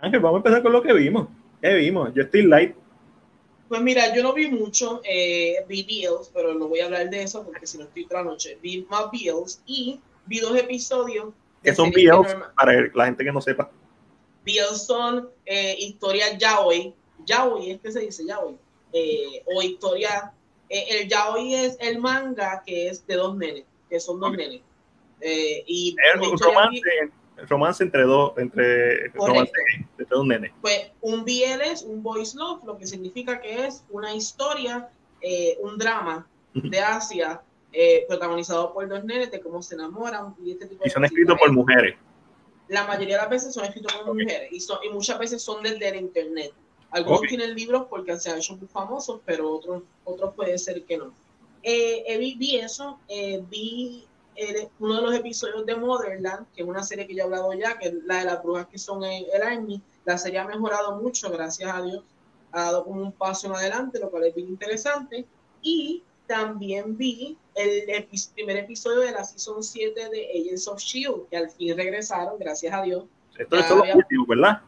Ángel, vamos a empezar con lo que vimos. ¿Qué vimos? Yo estoy light. Pues mira, yo no vi mucho, eh, vi Bills, pero no voy a hablar de eso porque si no estoy otra noche. Vi más Bills y vi dos episodios. ¿Qué son Bills? Para la gente que no sepa. Bills son eh, historias yaoi. Yaoi es que se dice yaoi. Eh, o historia. Eh, el yaoi es el manga que es de dos nenes, que son dos nenes. Eh, y es un romance, romance entre dos, entre, romance, entre dos nenes. Pues un BL es un boys love, lo que significa que es una historia, eh, un drama de Asia eh, protagonizado por dos nenes de cómo se enamoran y este tipo y son escritos por mujeres. La mayoría de las veces son escritos por mujeres y, son, y muchas veces son desde el internet. Algunos tienen libros porque se han hecho muy famosos, pero otros, otros puede ser que no. Eh, vi, vi, eso, eh, vi uno de los episodios de Motherland, que es una serie que ya he hablado ya, que es la de las brujas que son el, el Army. La serie ha mejorado mucho, gracias a Dios. Ha dado como un paso en adelante, lo cual es bien interesante. Y también vi el primer episodio de la Season 7 de Agents of S.H.I.E.L.D., que al fin regresaron, gracias a Dios. Esto es lo último, ¿verdad?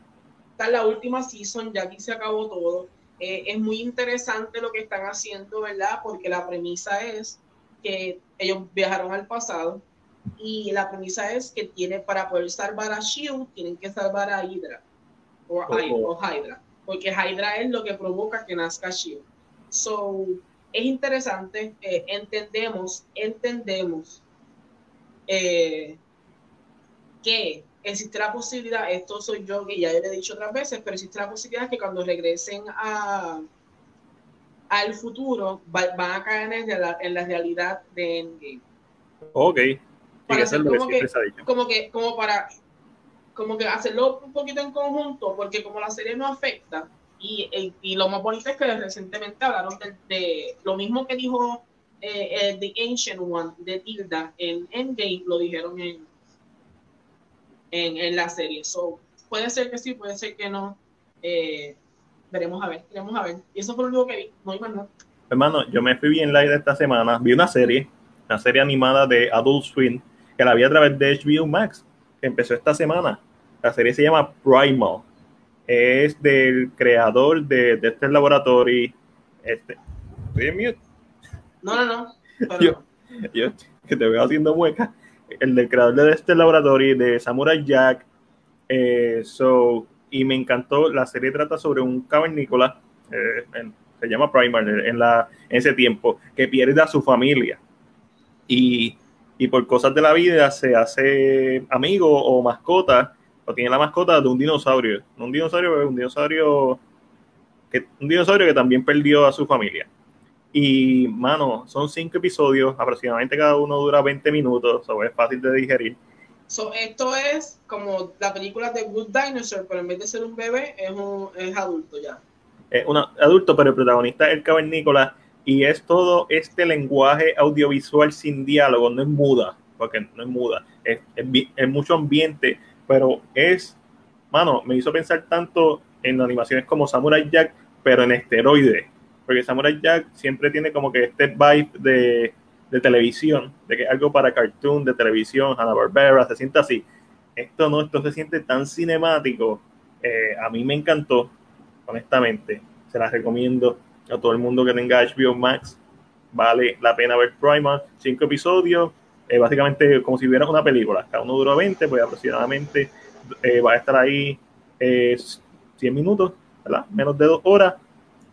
Está la última season, ya aquí se acabó todo. Eh, es muy interesante lo que están haciendo, ¿verdad? Porque la premisa es que ellos viajaron al pasado y la premisa es que tiene para poder salvar a Shield tienen que salvar a Hydra o, oh. Hydra porque Hydra es lo que provoca que nazca Shield so es interesante eh, entendemos entendemos eh, que existe la posibilidad esto soy yo que ya le he dicho otras veces pero existe la posibilidad que cuando regresen a al futuro van a caer en la, en la realidad de Endgame. Ok. Para como, que, como que, como para, como que hacerlo un poquito en conjunto, porque como la serie no afecta, y, y lo más bonito es que recientemente hablaron de, de lo mismo que dijo eh, The Ancient One de Tilda en Endgame, lo dijeron en, en, en la serie. So, puede ser que sí, puede ser que no. Eh, veremos a ver, veremos a ver. Y eso fue lo único que vi, no hay más nada. Hermano, yo me fui bien live esta semana, vi una serie, una serie animada de Adult Swim, que la vi a través de HBO Max, que empezó esta semana. La serie se llama Primal. Es del creador de, de este laboratorio. Este. ¿Estoy en mute? No, no, no. Yo, yo, que te veo haciendo mueca. El del creador de este laboratorio, de Samurai Jack. Eh, so, y me encantó. La serie trata sobre un cavernícola, eh, se llama Primal, en, la, ese tiempo, que pierde a su familia. Y, y, por cosas de la vida se hace amigo o mascota, o tiene la mascota de un dinosaurio. Un dinosaurio, un dinosaurio que, un dinosaurio que también perdió a su familia. Y, mano, son cinco episodios, aproximadamente cada uno dura 20 minutos, o es fácil de digerir esto es como la película de Good Dinosaur, pero en vez de ser un bebé, es, un, es adulto ya. Es un adulto, pero el protagonista es el cavernícola y es todo este lenguaje audiovisual sin diálogo, no es muda, porque no es muda, es, es, mucho ambiente, pero es, mano, me hizo pensar tanto en animaciones como Samurai Jack, pero en esteroide, porque Samurai Jack siempre tiene como que este vibe de de televisión, de que algo para cartoon, de televisión, Hanna-Barbera, se siente así. Esto no, esto se siente tan cinemático. Eh, a mí me encantó, honestamente. Se las recomiendo a todo el mundo que tenga HBO Max. Vale la pena ver Primal. Cinco episodios, eh, básicamente como si hubiera una película. Cada uno dura 20, pues aproximadamente eh, va a estar ahí 100 minutos, ¿verdad? Menos de dos horas.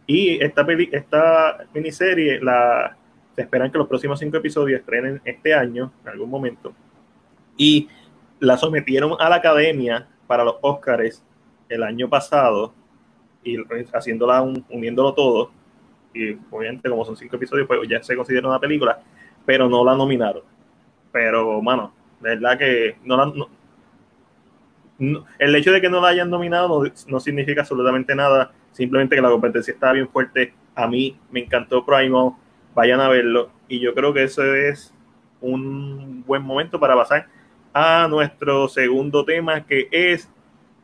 Y esta, peli esta miniserie la esperan que los próximos cinco episodios estrenen este año, en algún momento. Y la sometieron a la academia para los Oscars el año pasado, y haciéndola, uniéndolo todo. Y obviamente, como son cinco episodios, pues ya se considera una película, pero no la nominaron. Pero, mano, de verdad que no la, el hecho de que no la hayan nominado no, no, significa absolutamente nada, simplemente que la competencia está bien fuerte. A mí me encantó Primal, vayan a verlo. Y yo creo que eso es un buen momento para pasar a nuestro segundo tema, que es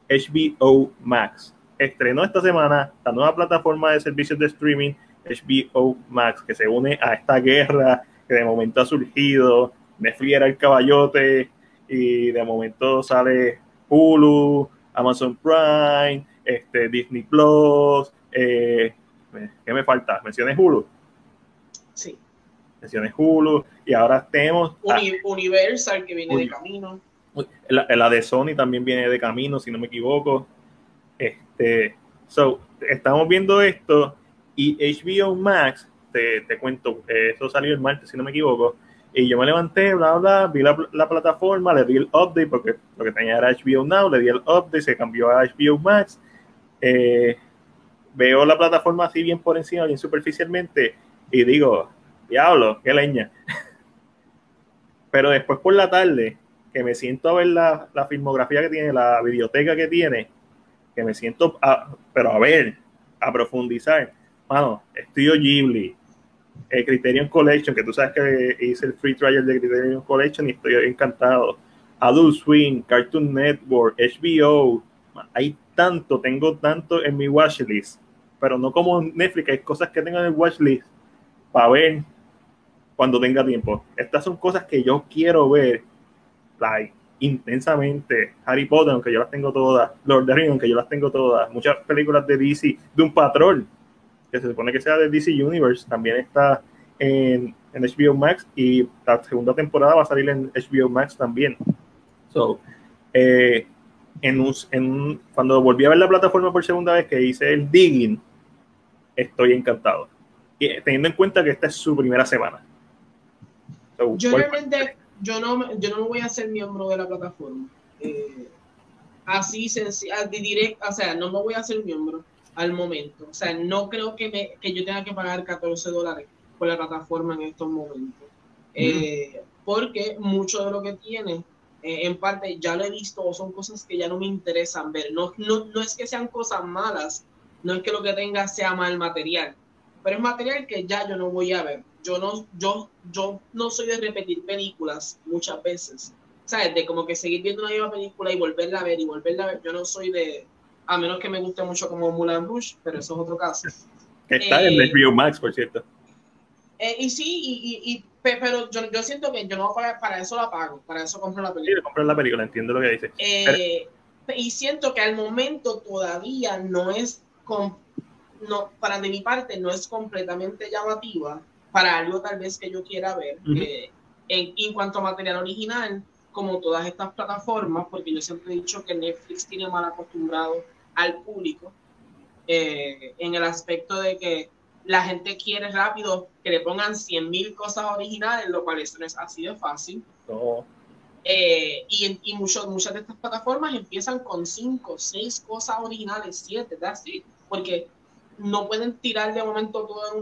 HBO Max. Estrenó esta semana la nueva plataforma de servicios de streaming, HBO Max, que se une a esta guerra que de momento ha surgido. Netflix era el caballote y de momento sale Hulu, Amazon Prime, este, Disney Plus, eh, ¿qué me falta? Menciones Hulu. Sí. Menciones Hulu, y ahora tenemos... Universal, que viene de camino. La, de Sony también viene de camino, si no me equivoco. Este, so, estamos viendo esto y HBO Max, te, te cuento, eso salió el martes, si no me equivoco, y yo me levanté, bla, bla, vi la, la, plataforma, le di el update porque lo que tenía era HBO Now, le di el update, se cambió a HBO Max. Eh, veo la plataforma así bien por encima, bien superficialmente, y digo, diablo, qué leña. Pero después por la tarde, que me siento a ver la, filmografía que tiene, la biblioteca que tiene, que me siento, a, pero a ver, a profundizar. Mano, estudio Ghibli, el Criterion Collection, que tú sabes que hice el free trial de Criterion Collection y estoy encantado. Adult Swing, Cartoon Network, HBO, hay tanto, tengo tanto en mi watchlist, pero no como Netflix, hay cosas que tengo en el watchlist para ver cuando tenga tiempo. Estas son cosas que yo quiero ver, like, intensamente. Harry Potter, aunque yo las tengo todas, Lord of the Rings, aunque yo las tengo todas, muchas películas de DC, de un patrón que se supone que sea de DC Universe, también está en, en, HBO Max y la segunda temporada va a salir en HBO Max también. So, eh, en un, en cuando volví a ver la plataforma por segunda vez que hice el digging, estoy encantado. Y teniendo en cuenta que esta es su primera semana. Yo realmente, yo no, yo no voy a ser miembro de la plataforma. Eh, así sencillo, o sea, no me voy a ser miembro al momento. O sea, no creo que, me, que yo tenga que pagar 14 dólares por la plataforma en estos momentos. Eh, porque mucho de lo que tiene, eh, en parte, ya lo he visto o son cosas que ya no me interesan ver. No, no, no es que sean cosas malas, no es que lo que tenga sea mal material, pero es material que ya yo no voy a ver. Yo no, yo, yo no soy de repetir películas muchas veces. ¿Sabes? De como que seguir viendo una misma película y volverla a ver y volverla a ver. Yo no soy de, a menos que me guste mucho como Mulan Rush, pero eso es otro caso. Está en HBO eh, Max, por cierto. Eh, y sí, y, y, pero yo, yo, siento que yo no para, para eso la pago, para eso compro la película. Sí, compro la película, entiendo lo que dice. Eh, y siento que al momento todavía no es, con, no, para de mi parte, no es completamente llamativa para algo tal vez que yo quiera ver. en, en cuanto a material original, como todas estas plataformas, porque yo siempre he dicho que Netflix tiene mal acostumbrado al público eh, en el aspecto de que la gente quiere rápido que le pongan 100 mil cosas originales, lo cual eso no es así de fácil. Eh, y, y muchas de estas plataformas empiezan con 5, 6 cosas originales, 7, porque no pueden tirar de momento todo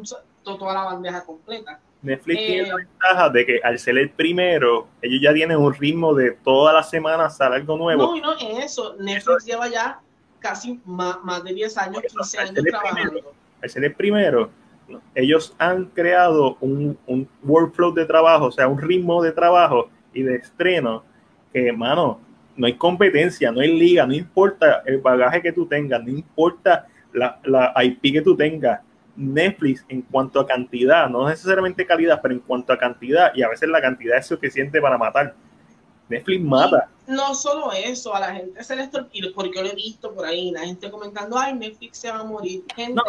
toda la bandeja completa. Netflix tiene la eh, ventaja de que al ser el primero, ellos ya tienen un ritmo de todas las semanas sale algo nuevo. No, y no eso. Netflix lleva ya casi más, de 10 años, 15 años trabajando. al ser el primero, ellos han creado un, un, workflow de trabajo, o sea, un ritmo de trabajo y de estreno que, mano, no hay competencia, no hay liga, no importa el bagaje que tú tengas, no importa la, la IP que tú tengas. Netflix en cuanto a cantidad, no necesariamente calidad, pero en cuanto a cantidad, y a veces la cantidad es suficiente para matar. Netflix mata. no solo eso, a la gente se les porque yo lo he visto por ahí, la gente comentando, ay, Netflix se va a morir. Gente,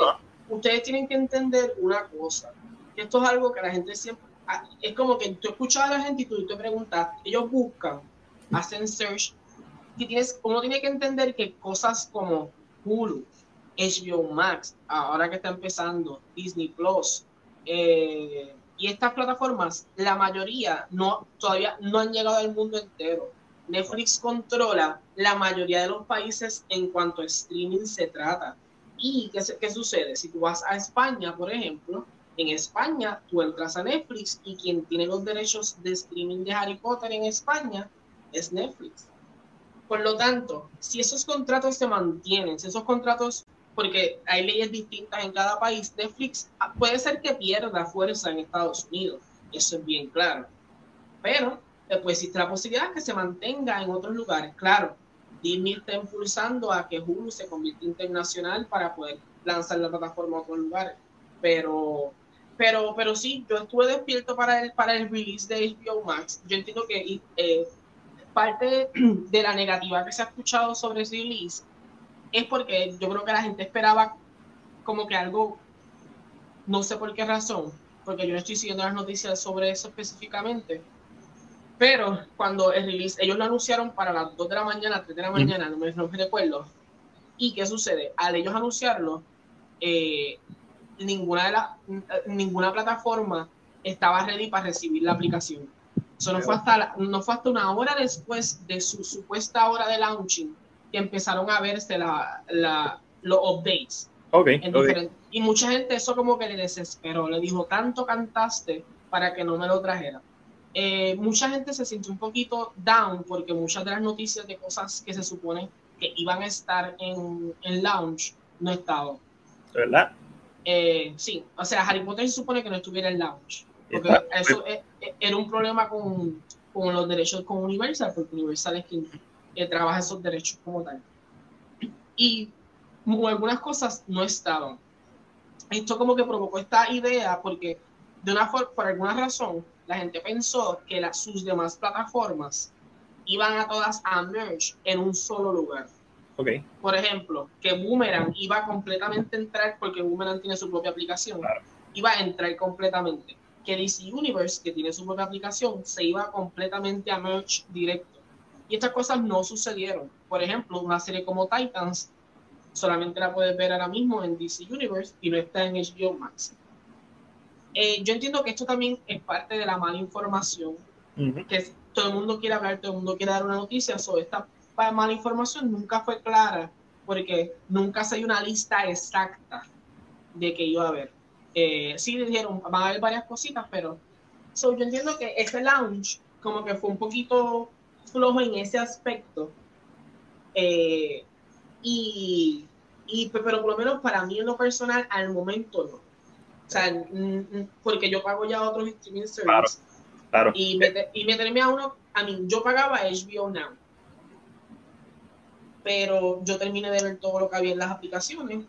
ustedes tienen que entender una cosa, que esto es algo que la gente siempre, ah, es como que tú escuchas a la gente y tú te preguntas, ellos buscan, hacen search, y tienes, uno tiene que entender que cosas como Hulu, HBO Max, ahora que está empezando, Disney Plus, eh, y estas plataformas, la mayoría no, todavía no han llegado al mundo entero. Netflix controla la mayoría de los países en cuanto a streaming se trata. ¿Y qué, qué sucede? Si tú vas a España, por ejemplo, en España tú entras a Netflix y quien tiene los derechos de streaming de Harry Potter en España es Netflix. Por lo tanto, si esos contratos se mantienen, si esos contratos porque hay leyes distintas en cada país. Netflix ah, puede ser que pierda fuerza en Estados Unidos, eso es bien claro. Pero después existe la posibilidad que se mantenga en otros lugares. Claro, Disney está impulsando a que Hulu se convierta internacional para poder lanzar la plataforma a otros lugares. Pero, pero, pero sí, yo estuve despierto para el, para el release de HBO Max. Yo entiendo que eh, parte de la negativa que se ha escuchado sobre ese release es porque yo creo que la gente esperaba como que algo, no sé por qué razón, porque yo no estoy siguiendo las noticias sobre eso específicamente, pero cuando el release, ellos lo anunciaron para las 2 de la mañana, 3 de la mañana, no me, no me recuerdo. ¿Y qué sucede? Al ellos anunciarlo, eh, ninguna, de la, ninguna plataforma estaba ready para recibir la aplicación. Eso no fue, hasta no fue hasta una hora después de su supuesta hora de launching que empezaron a verse la, la, los updates. Okay, Y mucha gente eso como que le desesperó, le dijo, tanto cantaste para que no me lo trajera. Eh, mucha gente se sintió un poquito down porque muchas de las noticias de cosas que se supone que iban a estar en, en launch no estaban. ¿Verdad? Eh, sí, o sea, Harry Potter se supone que no estuviera en launch. Porque eso e, e, era un problema con, con, los derechos con Universal, porque Universal es quien trabaja esos derechos como tal. Y algunas cosas no estaban. Esto como que provocó esta idea porque de una por alguna razón, la gente pensó que las, sus demás plataformas iban a todas a merge en un solo lugar. Okay. Por ejemplo, que Boomerang iba completamente a entrar, porque Boomerang tiene su propia aplicación, iba a entrar completamente. Que DC Universe, que tiene su propia aplicación, se iba completamente a merge directo. Y estas cosas no sucedieron. Por ejemplo, una serie como Titans solamente la puedes ver ahora mismo en DC Universe y no está en HBO Max. Eh, yo entiendo que esto también es parte de la mala información, que todo el mundo quiere hablar, todo el mundo quiere dar una noticia, sobre esta mala información nunca fue clara, porque nunca se dio una lista exacta de que iba a haber. Eh, sí dijeron, van a haber varias cositas, pero yo entiendo que este launch como que fue un poquito flojo en ese aspecto. Eh, y, y, pero por lo menos para mí en lo personal, al momento no. O sea, porque yo pago ya otros streaming services. Claro, Y, y meterme a uno, a mí, yo pagaba HBO Now. Pero yo terminé de ver todo lo que había en las aplicaciones.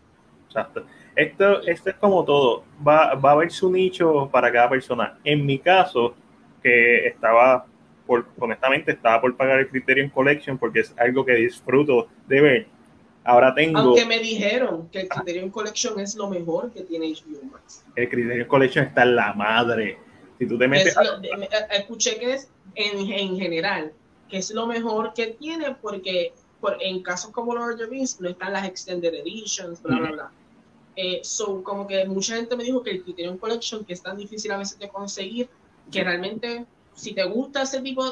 Exacto. Esto, esto es como todo. Va, va a haber su nicho para cada persona. En mi caso, que estaba, por, honestamente, estaba por pagar el Criterion Collection porque es algo que disfruto de ver Ahora tengo. Aunque me dijeron que el Criterion Collection es lo mejor que tiene HBO Max. El Criterion Collection está en la madre. Si tú te metes. Eh, escuché que es en, en, general, que es lo mejor que tiene porque por, en casos como Lord of the Rings no están las Extended Editions, bla, bla, bla. Eh, so, como que mucha gente me dijo que el Criterion Collection, que es tan difícil a veces de conseguir, que realmente, si te gusta ese tipo,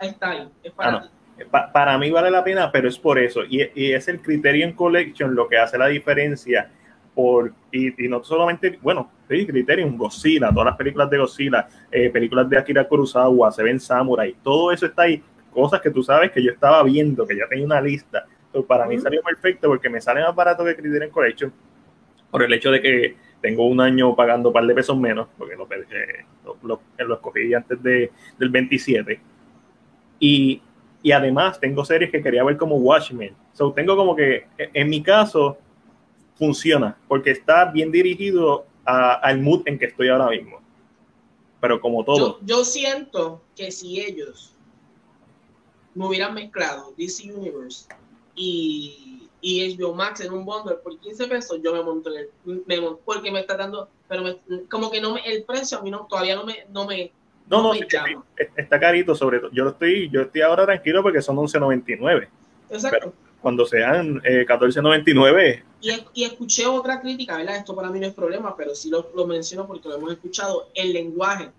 está ahí, es para ah, ti para mí vale la pena, pero es por eso. Y, es el Criterion Collection lo que hace la diferencia. Por, y, no solamente, bueno, sí, Criterion, Godzilla, todas las películas de Godzilla, eh, películas de Akira Kurosawa, Seven Samurai, todo eso está ahí. Cosas que tú sabes que yo estaba viendo, que ya tenía una lista. para mí salió perfecto porque me sale más barato que Criterion Collection por el hecho de que tengo un año pagando un par de pesos menos, porque lo, eh, lo, lo escogí antes de, del 27. Y y además tengo series que quería ver como Watchmen. So, tengo como que, en mi caso, funciona, porque está bien dirigido al mood en que estoy ahora mismo. Pero como todo. Yo, siento que si ellos me hubieran mezclado DC Universe y, y HBO Max en un bundle por 15 pesos, yo me monto en el, porque me está dando, pero como que no me, el precio a mí no, todavía no me, no me, no, no, está carito sobre todo. Yo estoy, yo estoy ahora tranquilo porque son 11.99. Exacto. cuando sean 14.99. Eh, y, y, escuché otra crítica, ¿verdad? Esto para mí no es problema, pero sí lo, lo menciono porque lo hemos escuchado. El lenguaje.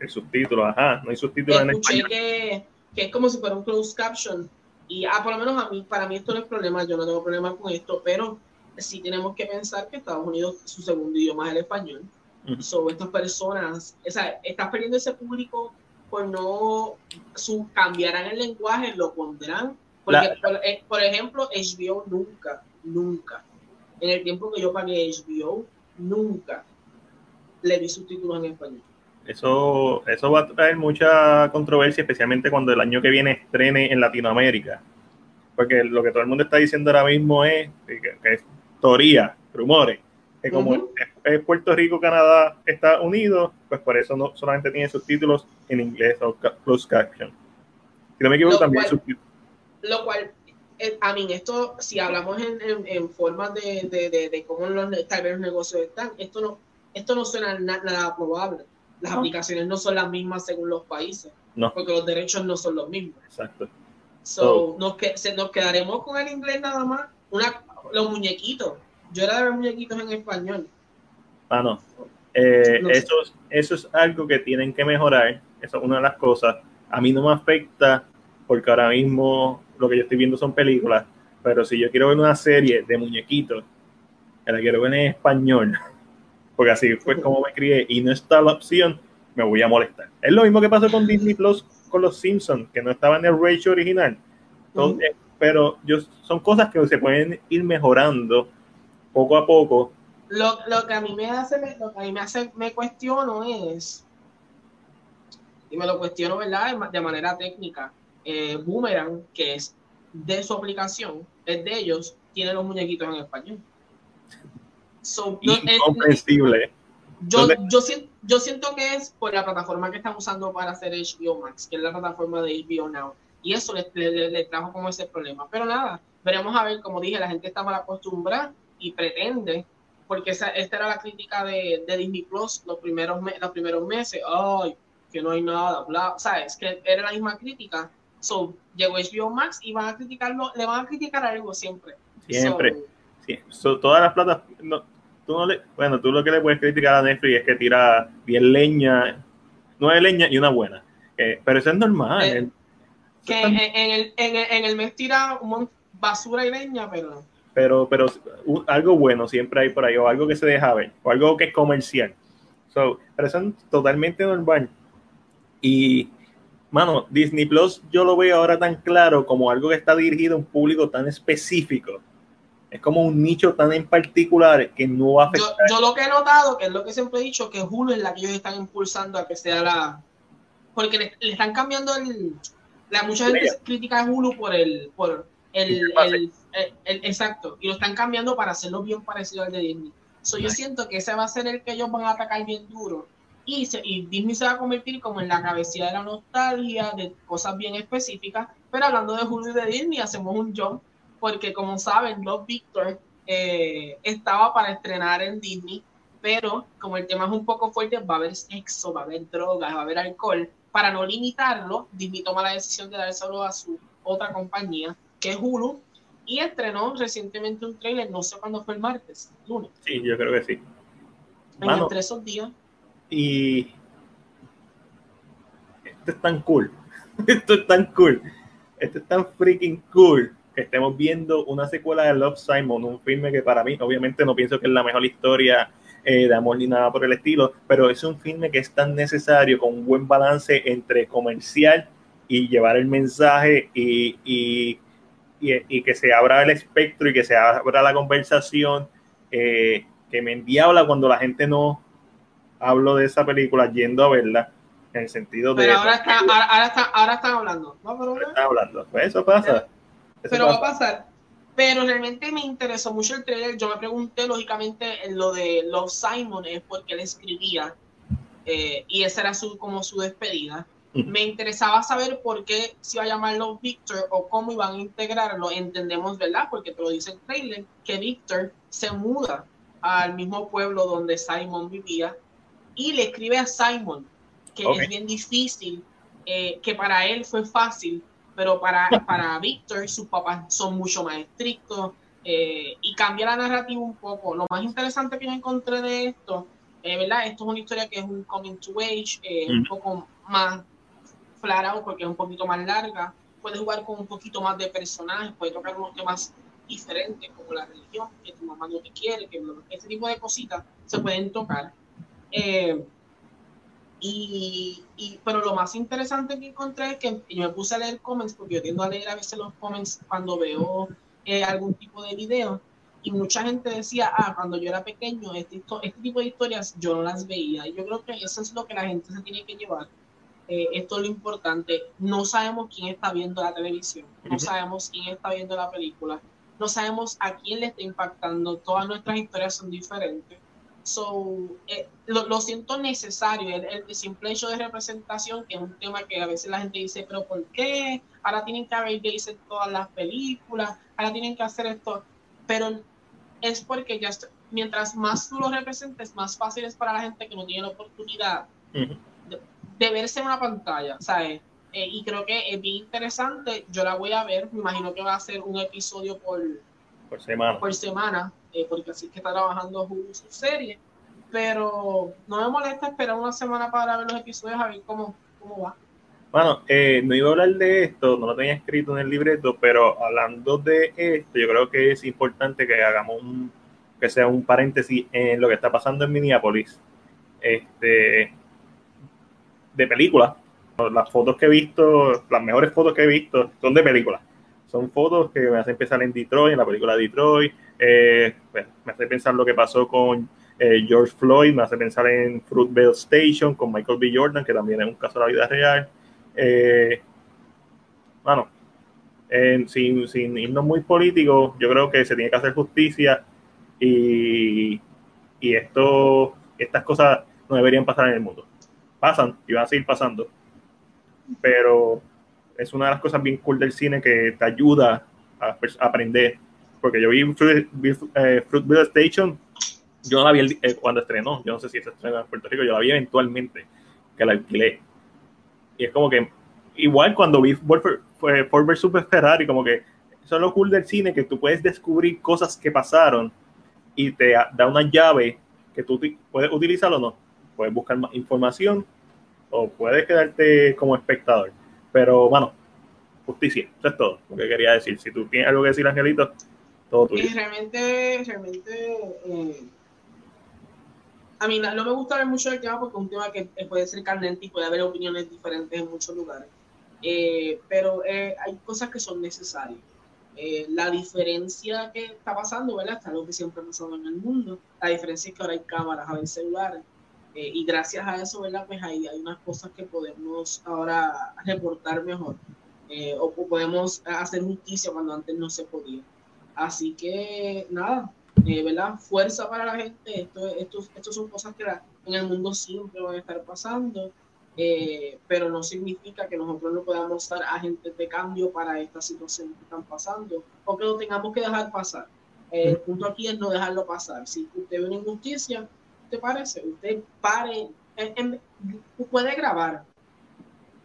El subtítulo, ajá, no hay subtítulo en español. Que, que es como si fuera un closed caption. Y ah, por lo menos a mí, para mí esto no es problema, yo no tengo problema con esto, pero sí tenemos que pensar que Estados Unidos, su segundo idioma es el español sobre estas personas, o sea, estás perdiendo ese público por no su, cambiarán el lenguaje, lo pondrán. Porque, eh, por, ejemplo, HBO nunca, nunca, en el tiempo que yo pagué HBO, nunca le vi subtítulos en español. Eso, eso va a traer mucha controversia, especialmente cuando el año que viene estrene en Latinoamérica. Porque lo que todo el mundo está diciendo ahora mismo es que, que es teoría, rumores, que como es Puerto Rico, Canadá, Estados Unidos, pues por eso no solamente tiene subtítulos en inglés o closed caption. Si no me equivoco, también Lo cual, eh, a mí, esto, si hablamos en, en, formas de, de, de, cómo los, tal vez los negocios están, esto no, esto no suena nada probable. Las aplicaciones no son las mismas según los países, no. porque los derechos no son los mismos. Exacto. So, nos, que, se, nos quedaremos con el inglés nada más. Una, los muñequitos. Yo era de ver muñequitos en español. Ah, no. Eh, eso, eso es algo que tienen que mejorar. Eso es una de las cosas. A mí no me afecta porque ahora mismo lo que yo estoy viendo son películas. Pero si yo quiero ver una serie de muñequitos, la quiero ver en español, porque así fue como me crié y no está la opción, me voy a molestar. Es lo mismo que pasó con Disney Plus con los Simpsons, que no estaba en el ratio original. Pero yo, son cosas que se pueden ir mejorando poco a poco. Lo, lo, que a mí me hace, lo que a mí me hace, me cuestiono es, y me lo cuestiono, ¿verdad? De manera técnica. Eh, Boomerang, que es de su aplicación, es de ellos, tiene los muñequitos en español. So, Incomprensible. Yo, yo, yo, siento que es por la plataforma que están usando para hacer HBO Max, que es la plataforma de HBO Now. Y eso le, le, trajo como ese problema. Pero nada, veremos a ver, como dije, la gente está mal acostumbrada y pretende, porque esa, esta era la crítica de, de Disney Plus los primeros, los primeros meses, ay, que no hay nada, bla, sabes, que era la misma crítica. So, llegó HBO Max y van a criticarlo, le van a criticar algo siempre. Siempre. sí. todas las plataformas, tú no le, bueno, tú lo que le puedes criticar a Netflix es que tira 10 leña, nueve leña y una buena. Eh, pero eso es normal. Eh, que en, el, en, el, en, el, mes tira basura y leña, pero... Pero, pero algo bueno siempre hay por ahí, o algo que se deja ver, o algo que es comercial. So, pero eso es totalmente normal. Y, mano, Disney Plus yo lo veo ahora tan claro como algo que está dirigido a un público tan específico es como un nicho tan en particular que no va a afectar. Yo, lo que he notado, que es lo que siempre he dicho, que Hulu es la que ellos están impulsando a que sea la. Porque le, están cambiando el. La, mucha gente critica a Hulu por el. Por el, el, exacto. Y lo están cambiando para hacerlo bien parecido al de Disney. So, yo siento que ese va a ser el que ellos van a atacar bien duro. Y, y Disney se va a convertir como en la cabecilla de la nostalgia, de cosas bien específicas. Pero hablando de Hulu y de Disney, hacemos un jump porque como saben, Love Victor eh, estaba para estrenar en Disney, pero como el tema es un poco fuerte, va a haber sexo, va a haber drogas, va a haber alcohol. Para no limitarlo, Disney toma la decisión de dárselo a su otra compañía, que es Hulu, y estrenó recientemente un trailer, no sé cuándo fue el martes, lunes. Sí, yo creo que sí. entre esos días. Y esto es tan cool. esto es tan cool. Esto es tan freaking cool que estemos viendo una secuela de Love Simon, un filme que para mí, obviamente, no pienso que es la mejor historia eh, de amor ni nada por el estilo, pero es un filme que es tan necesario, con un buen balance entre comercial y llevar el mensaje y, y, y, que se abra el espectro y que se abra la conversación, eh, que me endiabla cuando la gente no hablo de esa película yendo a verla en el sentido de... Pero ahora, está, ahora, está, ahora están hablando. No, pero... Hablando. Pues eso pasa pero va a pasar. Pero realmente me interesó mucho el trailer. Yo me pregunté, lógicamente, en lo de Love Simon es porque él escribía eh, y esa era su, como su despedida. Me interesaba saber por qué se iba a llamar Love Victor o cómo iban a integrarlo. Entendemos, ¿verdad? Porque te lo dice el trailer, que Victor se muda al mismo pueblo donde Simon vivía y le escribe a Simon, que es bien difícil, eh, que para él fue fácil pero para, para Víctor sus papás son mucho más estrictos eh, y cambia la narrativa un poco. Lo más interesante que yo encontré de esto, eh, ¿verdad? Esto es una historia que es un coming to age, eh, un poco más flat porque es un poquito más larga. Puedes jugar con un poquito más de personajes, puedes tocar unos temas diferentes como la religión, que tu mamá no te quiere, que este tipo de cositas se pueden tocar. Eh, y, pero lo más interesante que encontré es que yo me puse a leer comments, porque yo tiendo a leer a veces los comments cuando veo eh, algún tipo de video, y mucha gente decía, ah, cuando yo era pequeño, este, este, tipo de historias yo no las veía. Y yo creo que eso es lo que la gente se tiene que llevar. Eh, esto es lo importante. No sabemos quién está viendo la televisión, no sabemos quién está viendo la película, no sabemos a quién le está impactando. Todas nuestras historias son diferentes. So, eh, lo, siento necesario, el, el, simple hecho de representación, que es un tema que a veces la gente dice, pero ¿por qué? Ahora tienen que haber gays en todas las películas, ahora tienen que hacer esto, pero es porque ya mientras más tú lo representes, más fácil es para la gente que no tiene la oportunidad de, verse en una pantalla, ¿sabes? Eh, y creo que es bien interesante, yo la voy a ver, me imagino que va a ser un episodio por, por semana. Por semana eh, porque así que está trabajando su serie. Pero no me molesta esperar una semana para ver los episodios a ver cómo, cómo va. Bueno, eh, no iba a hablar de esto, no lo tenía escrito en el libreto, pero hablando de esto, yo creo que es importante que hagamos un, que sea un paréntesis en lo que está pasando en Minneapolis. Este, de películas. Las fotos que he visto, las mejores fotos que he visto son de películas. Son fotos que me hacen pensar en Detroit, en la película Detroit, eh, pues, me hace pensar lo que pasó con eh, George Floyd, me hace pensar en Fruitvale Station con Michael B. Jordan, que también es un caso de la vida real. Eh, bueno, sin, sin, irnos muy políticos, yo creo que se tiene que hacer justicia y, y esto, estas cosas no deberían pasar en el mundo. Pasan y van a seguir pasando, pero es una de las cosas bien cool del cine que te ayuda a aprender porque yo vi, eh, Fruitville Station, yo no la vi eh, cuando estrenó, yo no sé si se estrenó en Puerto Rico, yo la vi eventualmente, que la alquilé. Y es como que, igual cuando vi Ford vs. Super Ferrari, como que eso es lo cool del cine, que tú puedes descubrir cosas que pasaron y te da una llave que tú puedes utilizar o no. Puedes buscar más información o puedes quedarte como espectador. Pero bueno, justicia, eso es todo lo que quería decir. Si tú tienes algo que decir, Angelito, y realmente, realmente, eh, a mí no me gusta ver mucho el tema porque es un tema que puede ser candente y puede haber opiniones diferentes en muchos lugares. Eh, pero eh, hay cosas que son necesarias. la diferencia que está pasando, ¿verdad? Está algo que siempre ha pasado en el mundo. La diferencia es que ahora hay cámaras, hay celulares. y gracias a eso, ¿verdad? Pues hay, hay unas cosas que podemos ahora reportar mejor. o podemos hacer justicia cuando antes no se podía. Así que nada, eh, ¿verdad? Fuerza para la gente. Esto, esto, esto son cosas que en el mundo siempre van a estar pasando, eh, pero no significa que nosotros no podamos ser agentes de cambio para estas situaciones que están pasando o que lo tengamos que dejar pasar. el punto aquí es no dejarlo pasar. Si usted ve una injusticia, ¿te parece? Usted pare, puede grabar,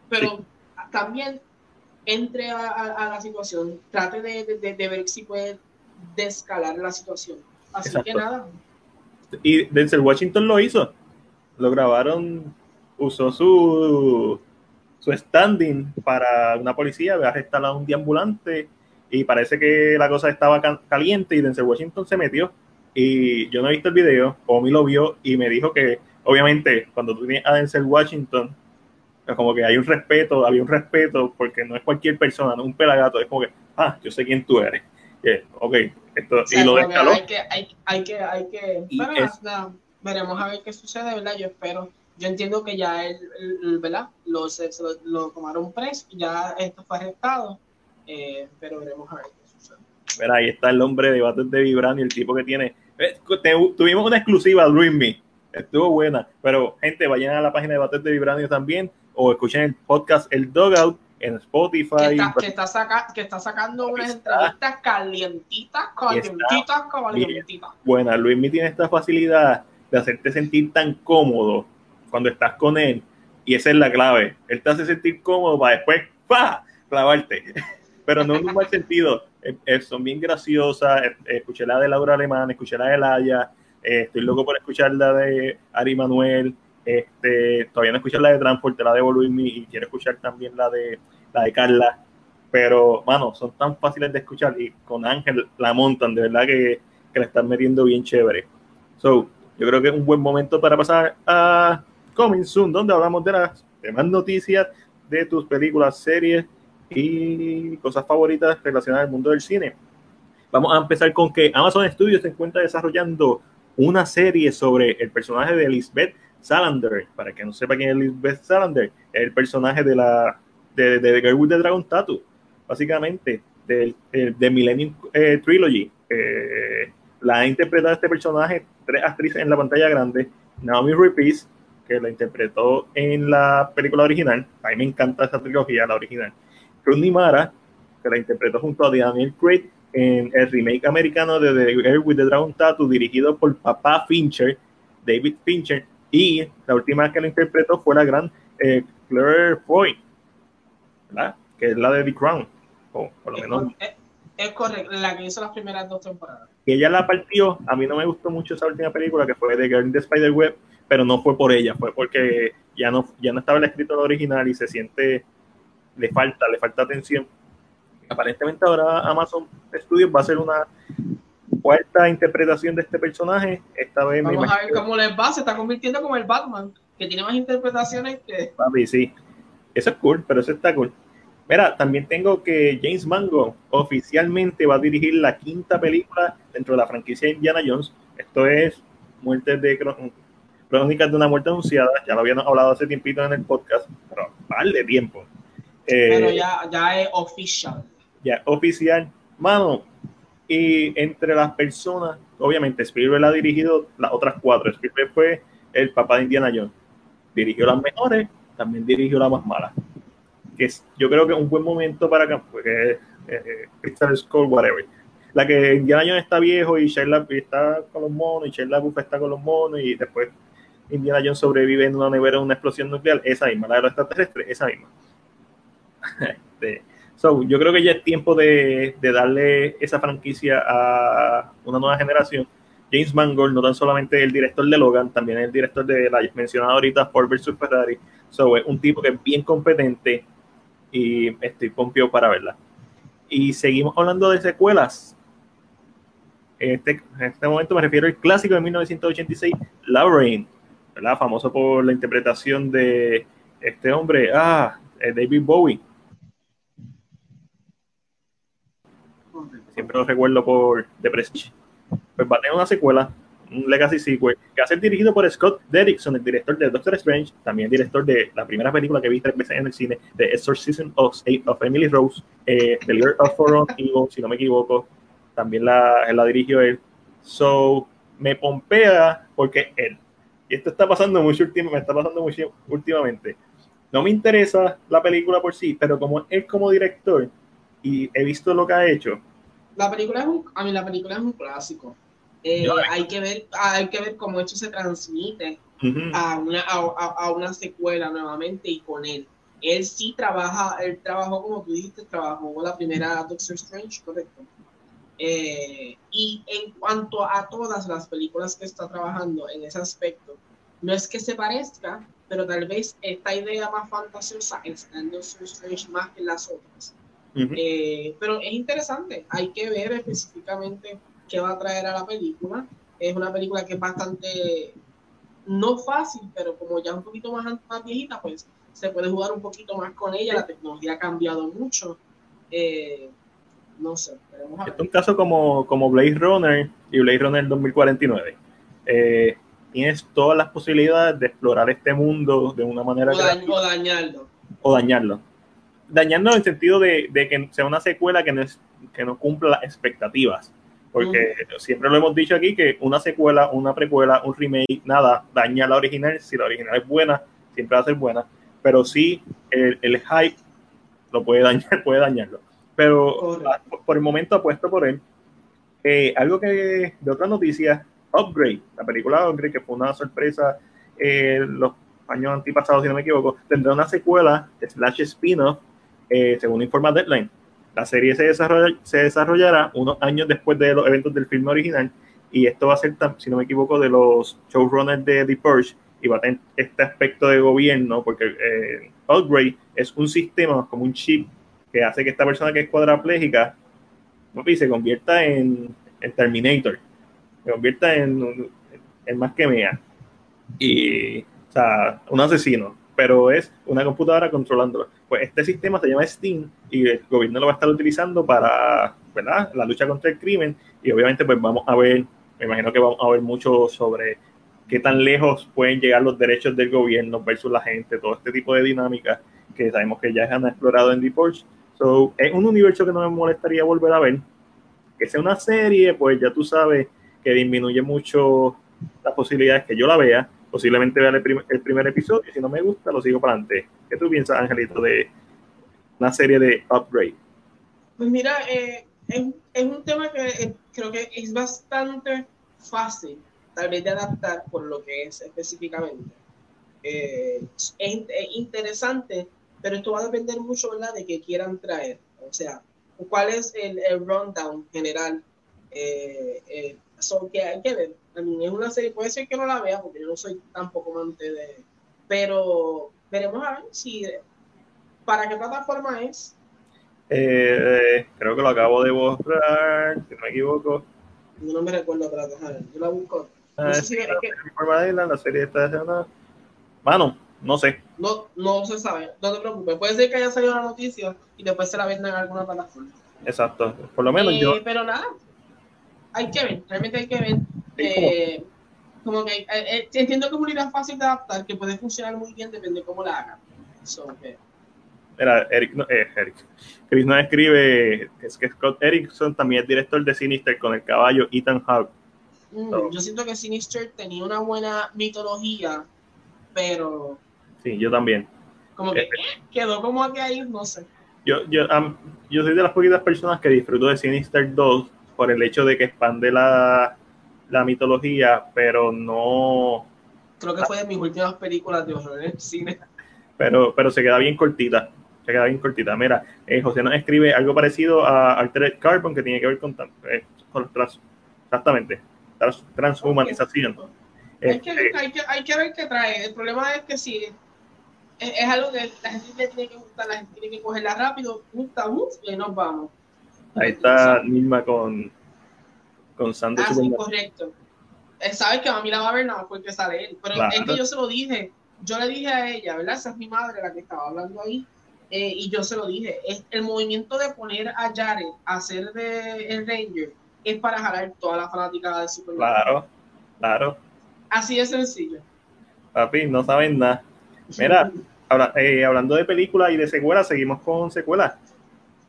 pero también entre a, la situación, trate de, ver si puede descalar la situación. Así que nada. Y Denzel Washington lo hizo. Lo grabaron, usó su, su standing para una policía, había arrestado a un deambulante y parece que la cosa estaba caliente y Denzel Washington se metió. Y yo no he visto el video, Omi lo vio y me dijo que, obviamente, cuando tú tienes a Denzel Washington, como que hay un respeto, había un respeto, porque no es cualquier persona, no es un pelagato, es como que, ah, yo sé quién tú eres. ok, esto, y lo descaló. Hay que, hay, hay que, hay que, veremos a ver qué sucede, ¿verdad? Yo espero, yo entiendo que ya él, ¿verdad? Lo, lo, tomaron preso, ya esto fue arrestado, eh, pero veremos a ver qué sucede. Mira, ahí está el hombre de bates de Vibranium, el tipo que tiene, eh, tuvimos una exclusiva, Dream Me, estuvo buena, pero gente, vayan a la página de bates de Vibranium también, o escuchen el podcast El Dogout en Spotify. Que está, que está, saca, que está sacando unas entrevistas calientitas, calientitas, calientitas. Bueno, Luis me tiene esta facilidad de hacerte sentir tan cómodo cuando estás con él. Y esa es la clave. Él te hace sentir cómodo para después ¡pa! clavarte. Pero no en un mal sentido. Eh, eh, son bien graciosas. Eh, escuché la de Laura Alemán, escuché la de Laia. estoy loco por escuchar la de Ari Manuel. Este, todavía no escuché la de Transporte, la de Volume y quiero escuchar también la de la de Carla. Pero, mano, son tan fáciles de escuchar y con Ángel la montan, de verdad que, que la están metiendo bien chévere. So, yo creo que es un buen momento para pasar a Coming Soon, donde hablamos de las demás noticias de tus películas, series y cosas favoritas relacionadas al mundo del cine. Vamos a empezar con que Amazon Studios se encuentra desarrollando una serie sobre el personaje de Lisbeth Salander, para que no sepa quién es Elizabeth Salander, es el personaje de la de, de, Girl with the Dragon Tattoo, básicamente, de, de Millennium eh, Trilogy. Eh, la ha interpretado este personaje tres actrices en la pantalla grande. Naomi Repeats, que la interpretó en la película original. A mí me encanta esa trilogía, la original. Rooney Mara, que la interpretó junto a Daniel Craig en el remake americano de The Girl with the Dragon Tattoo, dirigido por papá Fincher, David Fincher. Y la última que la interpretó fue la gran eh, Claire Foy, ¿verdad? que es la de The Crown, o por lo menos. Es, correcto, la que hizo las primeras dos temporadas. Que ella la partió, a mí no me gustó mucho esa última película, que fue The Girl in the Spider Web, pero no fue por ella, fue porque ya no, ya no estaba el escritor original y se siente, le falta, le falta atención. Aparentemente ahora Amazon Studios va a hacer una cuarta interpretación de este personaje. Esta vez Vamos a ver cómo les va, se está convirtiendo como el Batman, que tiene más interpretaciones que... Papi, sí. Eso es cool, pero eso está cool. Mira, también tengo que James Mango oficialmente va a dirigir la quinta película dentro de la franquicia Indiana Jones. Esto es Muertes de Crónicas de una muerte anunciada. Ya lo habíamos hablado hace tiempito en el podcast, pero vale tiempo. pero eh, ya, ya es oficial. Ya oficial. Mano, y entre las personas, obviamente Spielberg ha dirigido las otras cuatro. Spielberg fue el papá de Indiana Jones. Dirigió las mejores, también dirigió las más malas que yo creo que es un buen momento para que porque eh, Crystal Skull, whatever. La que Indiana Jones está viejo y Shia está con los monos y Shia LaBeouf está con los monos y después Indiana Jones sobrevive en una nevera en una explosión nuclear, esa misma, la de los extraterrestres, esa misma. Este, so, yo creo que ya es tiempo de, de, darle esa franquicia a una nueva generación. James Mangold, no tan solamente el director de Logan, también el director de la mencionada ahorita Ford vs Ferrari. So, es un tipo que es bien competente, y estoy pompio para verla. Y seguimos hablando de secuelas. Este, en este momento me refiero al clásico de 1986, Lorraine, ¿verdad? famoso por la interpretación de este hombre, ah, eh, David Bowie. Siempre lo recuerdo por The Prestige. Pues va a tener una secuela un Legacy Sequel, que va a ser dirigido por Scott Derrickson, el director de Doctor Strange, también director de la primera película que vi tres veces en el cine, The Exorcism of, of Emily Rose, eh, The Lord of Forum Evil, si no me equivoco, también la, la dirigió él. So, me pompea porque él. Y esto está pasando mucho últimamente, me está pasando mucho últimamente. No me interesa la película por sí, pero como él como director y he visto lo que ha hecho. La película es un, a mí la película es un clásico. Eh, hay, que ver, hay que ver cómo esto se transmite a, una, a, una secuela nuevamente y con él. Él sí trabaja, él trabajó, como tú dijiste, trabajó la primera Doctor Strange, correcto. Eh, y en cuanto a todas las películas que está trabajando en ese aspecto, no es que se parezca, pero tal vez esta idea más fantasiosa está en Doctor Strange más que las otras. Eh, pero es interesante, hay que ver específicamente que va a traer a la película. Es una película que es bastante, no fácil, pero como ya un poquito más, más viejita, pues se puede jugar un poquito más con ella. La tecnología ha cambiado mucho. Eh, no sé. Es un caso como, como Blade Runner y Blade Runner 2049. Eh, tienes todas las posibilidades de explorar este mundo de una manera. O, dañarlo. O dañarlo. Dañarlo en el sentido de, de, que sea una secuela que no, es, que no cumpla las expectativas. Porque siempre lo hemos dicho aquí que una secuela, una precuela, un remake, nada, daña la original. Si la original es buena, siempre va a ser buena. Pero sí, el, el hype lo puede dañar, puede dañarlo. Pero por el momento apuesto por él. Eh, algo que de otra noticia, Upgrade, la película Upgrade, que fue una sorpresa eh, los años antepasados, si no me equivoco, tendrá una secuela, slash spin-off, eh, según informa Deadline la serie se, se desarrollará unos años después de los eventos del filme original y esto va a ser, si no me equivoco, de los showrunners de The Purge y va a tener este aspecto de gobierno porque eh, Upgrade es un sistema como un chip que hace que esta persona que es cuadraplégica se convierta en, Terminator, se convierta en, en más que mea y o sea, un asesino, pero es una computadora controlándolo pues este sistema se llama Steam y el gobierno lo va a estar utilizando para ¿verdad? la lucha contra el crimen y obviamente pues vamos a ver, me imagino que vamos a ver mucho sobre qué tan lejos pueden llegar los derechos del gobierno versus la gente, todo este tipo de dinámicas que sabemos que ya han explorado en The. So, es un universo que no me molestaría volver a ver. Que sea una serie, pues ya tú sabes, que disminuye mucho las posibilidades que yo la vea. Posiblemente vea el, primer episodio si no me gusta, lo sigo para adelante. ¿Qué tú piensas, Angelito, de una serie de Upgrade? Pues mira, eh, es, un tema que eh, creo que es bastante fácil, tal vez de adaptar por lo que es específicamente. Eh, es, interesante, pero esto va a depender mucho ¿verdad? de qué quieran traer. O sea, cuál es el, el rundown general. Eh, eh, que hay que ver. A mí es una serie, puede ser que no la vea porque yo no soy tampoco amante de. Pero veremos a ver si. ¿Para qué plataforma es? Eh, creo que lo acabo de borrar, si no me equivoco. No me recuerdo, pero yo la busco. No ah, sé si es que... la serie está haciendo. Mano, no sé. No, no se sabe, no te preocupes. Puede ser que haya salido la noticia y después se la vendan en alguna plataforma. Exacto, por lo menos yo. Eh, pero nada, hay que ver, realmente hay que ver. Eh, como que eh, entiendo que es una idea fácil de adaptar, que puede funcionar muy bien, depende de cómo la hagan. So, Mira, Eric, no, Eric. Chris no escribe, es que Scott Erickson también es director de Sinister con el caballo Ethan Hawke. Mm, yo siento que Sinister tenía una buena mitología, pero... Sí, yo también. Como que eh, quedó como que ahí, no sé. Yo, yo, yo soy de las poquitas personas que disfruto de Sinister 2 por el hecho de que expande la, la mitología, pero no... Creo que fue de mis últimas películas de horror en el cine. Pero, pero se queda bien cortita se queda bien cortita. Mira, eh, José nos escribe algo parecido a Altered Carbon que tiene que ver con, eh, con trans, exactamente, transhumanización. hay, que, hay, que, hay, que, ver qué trae. El problema es que si es, algo que la gente tiene que gustar, la gente tiene que cogerla rápido, gusta, y nos vamos. Ahí está Misma con, con Sandro. Ah, sí, correcto. Él sabe que a mí la va a ver nada porque sale él. Pero es que yo se lo dije. Yo le dije a ella, ¿verdad? Esa es mi madre la que estaba hablando ahí. Eh, y yo se lo dije, es el movimiento de poner a Jared a hacer de el Ranger es para jalar toda la fanática de Superman. Claro, claro. Así de sencillo. Papi, no saben nada. Mira, eh, hablando de películas y de secuelas, seguimos con secuelas.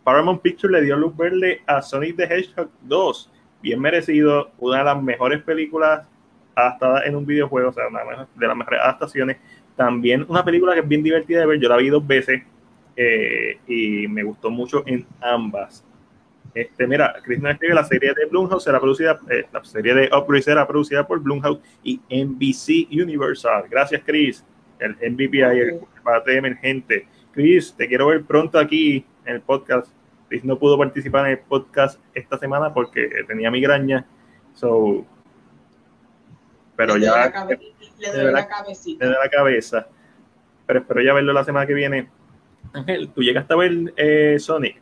Paramount Pictures le dio luz verde a Sonic the Hedgehog 2. Bien merecido, una de las mejores películas adaptadas en un videojuego, o sea, una de las mejores adaptaciones. También una película que es bien divertida de ver, yo la vi dos veces eh, y me gustó mucho en ambas. Este, mira, Cristina escribe la serie de Blumhouse será producida, eh, la serie de Upgrade será producida por Blumhouse y NBC Universal. Gracias, Chris. El MVP ahí, el debate emergente. Chris, te quiero ver pronto aquí en el podcast. Chris no pudo participar en el podcast esta semana porque tenía migraña. So, pero le ya. le doy la, cabecita. Le doy la cabeza. Pero espero ya verlo la semana que viene Ángel, ¿tú llegaste a ver eh, Sonic?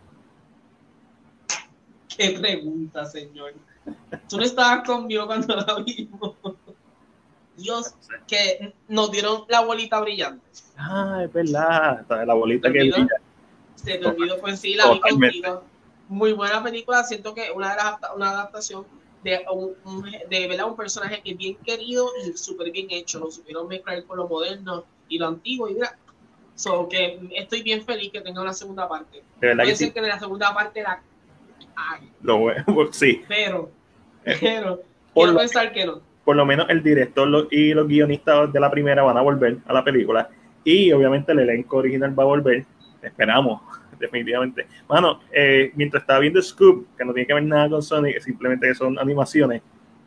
Qué pregunta, señor. Tú no estabas conmigo cuando la vimos. Dios, que nos dieron la bolita brillante. Ah, es verdad. La bolita que brilla. Se te olvidó, pues sí, la vi contigo. Muy buena película. Siento que una, de las, una adaptación de un, de ¿verdad? un personaje que es bien querido y súper bien hecho. Lo supieron mezclar con lo moderno y lo antiguo. Y mira, So que estoy bien feliz que tenga una segunda parte. Puede que ser que en la segunda parte la Lo bueno, sí. Pero, pero, por lo, pensar que no. Por lo menos el director y los guionistas de la primera van a volver a la película. Y obviamente el elenco original va a volver. Esperamos, definitivamente. Bueno, eh, mientras estaba viendo Scoop, que no tiene que ver nada con Sonic, simplemente que son animaciones.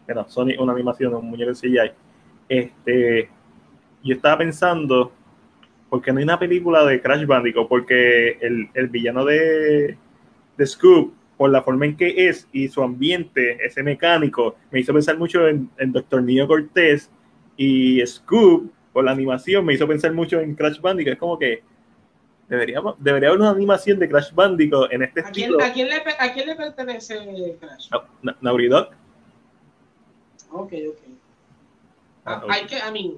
Pero Sonic una animación, un muñeco de CGI. Este, yo estaba pensando porque no hay una película de Crash Bandicoot, porque el, el villano de, de, Scoop, por la forma en que es y su ambiente, ese mecánico, me hizo pensar mucho en, en Doctor Neo Cortés y Scoop, por la animación, me hizo pensar mucho en Crash Bandicoot. Es como que debería, debería haber una animación de Crash Bandicoot en este ¿A quién, ¿a quién, le, ¿A quién le pertenece Crash? No, Naughty Dog. Ok, ok. Ah, hay que, a mí,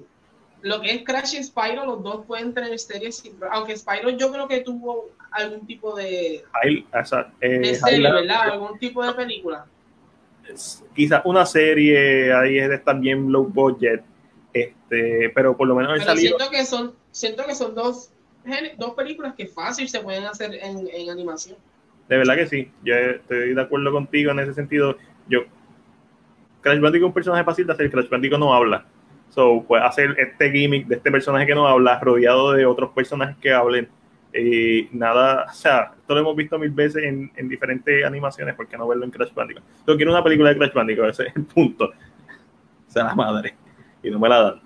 lo que es Crash y Spyro, los dos pueden tener series, aunque Spyro yo creo que tuvo algún tipo de, eh, serie, ¿verdad? Algún tipo de película. Quizás una serie ahí es de estar bien low budget, este, pero por lo menos pero siento que son, siento que son dos, dos películas que fácil se pueden hacer en, en animación. De verdad que sí, yo estoy de acuerdo contigo en ese sentido. Yo Crash Bandicoot es un personaje fácil de hacer, Crash Bandicoot no habla. So, puede hacer este gimmick de este personaje que no habla, rodeado de otros personajes que hablen. Y nada, o sea, esto lo hemos visto mil veces en, en diferentes animaciones, ¿por qué no verlo en Crash Bandicoot? Yo quiero una película de Crash Bandicoot, ese es el punto. O sea, la madre. Y no me la dan.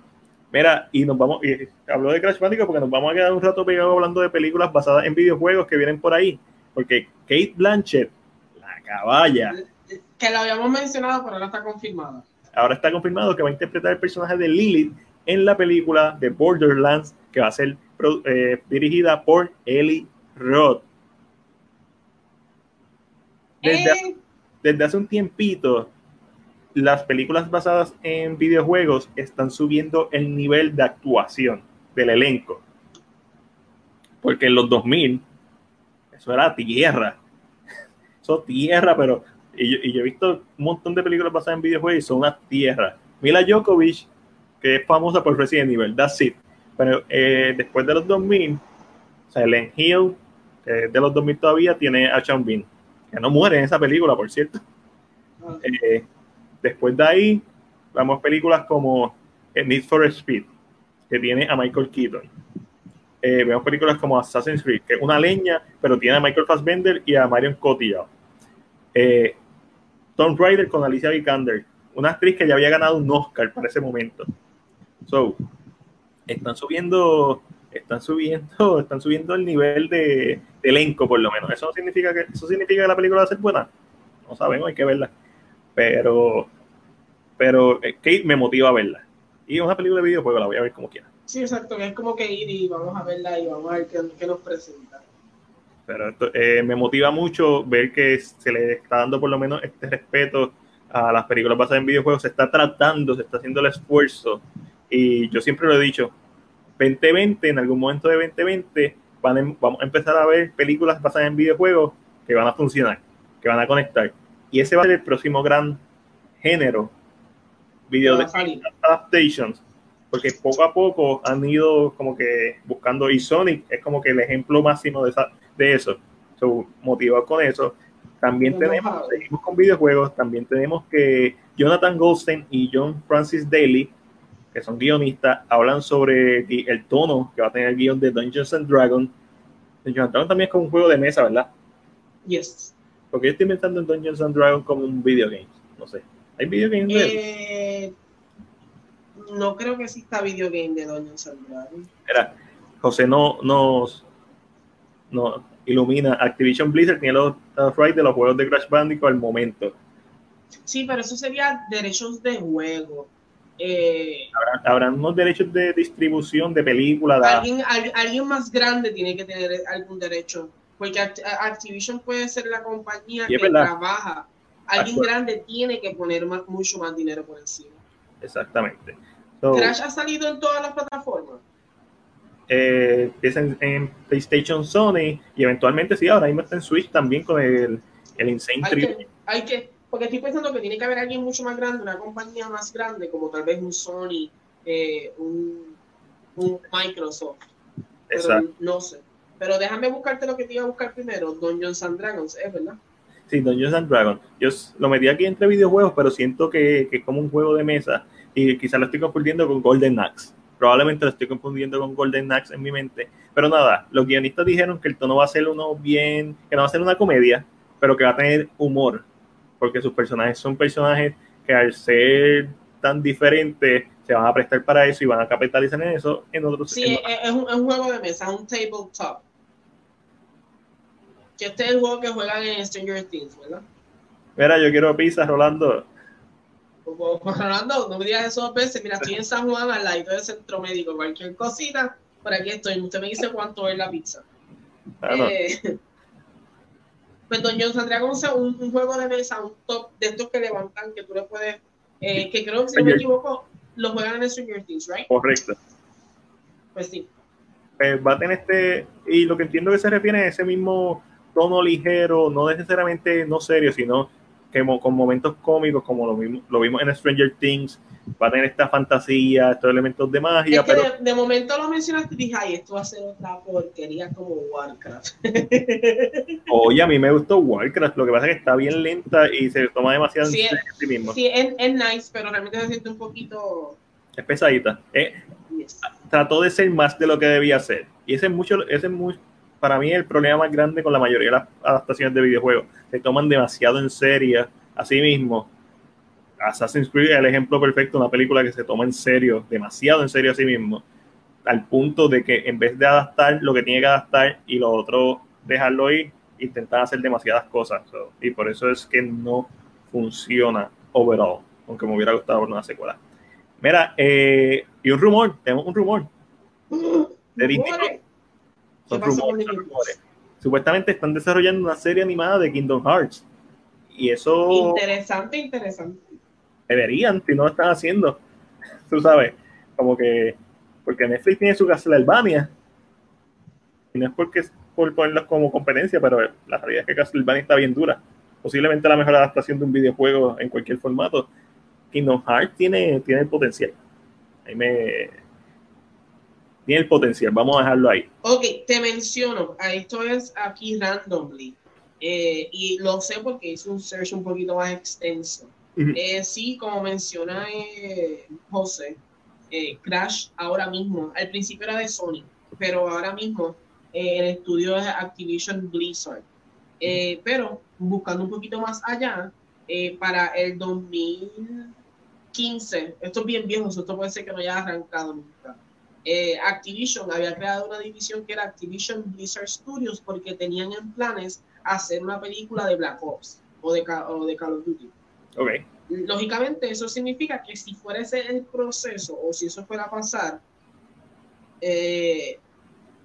Mira, y nos vamos, y hablo de Crash Bandicoot porque nos vamos a quedar un rato pegados hablando de películas basadas en videojuegos que vienen por ahí. Porque Kate Blanchett, la caballa. Que lo habíamos mencionado, pero ahora está confirmada ahora está confirmado que va a interpretar el personaje de Lilith en la película de Borderlands, que va a ser eh, dirigida por Ellie Roth. Desde, eh. desde, hace un tiempito, las películas basadas en videojuegos están subiendo el nivel de actuación del elenco. Porque en los 2000, eso era tierra. Eso tierra, pero y yo, he visto un montón de películas basadas en videojuegos y son una tierra. Mila Djokovic, que es famosa por Resident Evil, that's it. Pero eh, después de los 2000, Silent Hill, que es de los 2000 todavía, tiene a Sean Bean, que no muere en esa película, por cierto. Ah. Eh, después de ahí, vamos a películas como Need for Speed, que tiene a Michael Keaton. Eh, vemos películas como Assassin's Creed, que es una leña, pero tiene a Michael Fassbender y a Marion Cotillard. Eh, Tomb Raider con Alicia Vikander, una actriz que ya había ganado un Oscar para ese momento. So, están subiendo, están subiendo, están subiendo el nivel de, elenco, por lo menos. Eso significa que, eso significa que la película va a ser buena. No sabemos, hay que verla. Pero, pero eh, Kate me motiva a verla. Y es una película de videojuego, la voy a ver como quiera. Sí, exacto, es como que ir y vamos a verla y vamos a ver qué, qué nos presenta pero esto, eh, me motiva mucho ver que se le está dando por lo menos este respeto a las películas basadas en videojuegos, se está tratando, se está haciendo el esfuerzo y yo siempre lo he dicho, 2020, en algún momento de 2020 van vamos a empezar a ver películas basadas en videojuegos que van a funcionar, que van a conectar y ese va a ser el próximo gran género, video adaptations, porque poco a poco han ido como que buscando y Sonic es como que el ejemplo máximo de esa de eso. So, motivado con eso. También tenemos, seguimos con videojuegos, también tenemos que Jonathan Goldstein y John Francis Daly, que son guionistas, hablan sobre el tono que va a tener el guion de Dungeons and Dragons. Dungeons and Dragons también es como un juego de mesa, ¿verdad? Yes. Porque yo estoy pensando en Dungeons and Dragons como un video game. No sé. ¿Hay video games de eh, No creo que exista video game de Dungeons and Dragons. Era, José no, nos, no ilumina. Activision Blizzard tiene los, rights de los juegos de Crash Bandicoot al momento. Sí, pero eso sería derechos de juego. Eh, ¿Habrán, unos derechos de distribución de películas. Alguien, alguien más grande tiene que tener algún derecho. Porque Activision puede ser la compañía que trabaja. Alguien grande tiene que poner mucho más dinero por encima. Exactamente. Crash ha salido en todas las plataformas eh, en, PlayStation Sony y eventualmente sí, ahora mismo está en Switch también con el, el Insane hay que, hay que, porque estoy pensando que tiene que haber alguien mucho más grande, una compañía más grande, como tal vez un Sony, eh, un, un, Microsoft. Pero no sé. Pero déjame buscarte lo que te iba a buscar primero, Dungeons and Dragons, ¿es verdad? Sí, Dungeons and Dragons. Yo lo metí aquí entre videojuegos, pero siento que, que es como un juego de mesa y quizás lo estoy confundiendo con Golden Axe. Probablemente lo estoy confundiendo con Golden Axe en mi mente. Pero nada, los guionistas dijeron que el tono va a ser uno bien, que no va a ser una comedia, pero que va a tener humor. Porque sus personajes son personajes que al ser tan diferentes se van a prestar para eso y van a capitalizar en eso en otros. Sí, es, un, juego de mesa, un tabletop. Que este es el juego que juegan en Stranger Things, ¿verdad? Mira, yo quiero pizza, Rolando. Rolando, no me digas eso dos veces. Mira, estoy en San Juan, al lado del centro médico. Cualquier cosita, por aquí estoy. Usted me dice cuánto es la pizza. Eh, pues Don John saldría como un, un, juego de mesa, un top de estos que levantan, que tú le puedes, eh, que creo que si no me equivoco, lo juegan en Stranger Things, ¿right? Correcto. Pues sí. Pues va a tener este, y lo que entiendo que se refiere a ese mismo tono ligero, no necesariamente no serio, sino que con momentos cómicos, como lo, mismo, lo vimos en Stranger Things, va a tener esta fantasía, estos elementos de magia. pero... de, momento lo mencionaste y dije, ay, esto va a ser otra porquería como Warcraft. Oye, a mí me gustó Warcraft, lo que pasa es que está bien lenta y se toma demasiado sí, en sí mismo. Sí, es, es, nice, pero realmente se siente un poquito... Es pesadita. Eh, Trató de ser más de lo que debía ser. Y ese es mucho, ese es muy, para mí el problema más grande con la mayoría de las adaptaciones de videojuegos. Se toman demasiado en serio a sí mismo Assassin's Creed es el ejemplo perfecto una película que se toma en serio, demasiado en serio a sí mismo, al punto de que en vez de adaptar lo que tiene que adaptar y lo otro dejarlo ir, intentan hacer demasiadas cosas. y por eso es que no funciona overall, aunque me hubiera gustado una secuela. Mira, eh, y un rumor, tenemos un rumor de Disney. Son rumores, Supuestamente están desarrollando una serie animada de Kingdom Hearts. Y eso. Interesante, interesante deberían, si no lo están haciendo. Tú sabes, como que, porque Netflix tiene su Castlevania, y no es porque por ponerlos como competencia, pero la realidad es que Castlevania está bien dura. Posiblemente la mejor adaptación de un videojuego en cualquier formato. Kingdom Hearts tiene, tiene el potencial. Ahí me. Tiene el potencial, vamos a dejarlo ahí. Ok, te menciono, esto es aquí randomly. Eh, y lo sé porque hice un search un poquito más extenso. Eh, sí, como menciona eh, José, Crash ahora mismo, al principio era de Sony, pero ahora mismo el estudio es Activision Blizzard. pero buscando un poquito más allá, para el 2015, esto es bien viejo, esto puede ser que no haya arrancado nunca. Activision había creado una división que era Activision Blizzard Studios porque tenían en planes hacer una película de Black Ops o de, o de Call of Duty. Lógicamente, eso significa que si fuera ese el proceso o si eso fuera a pasar, eh,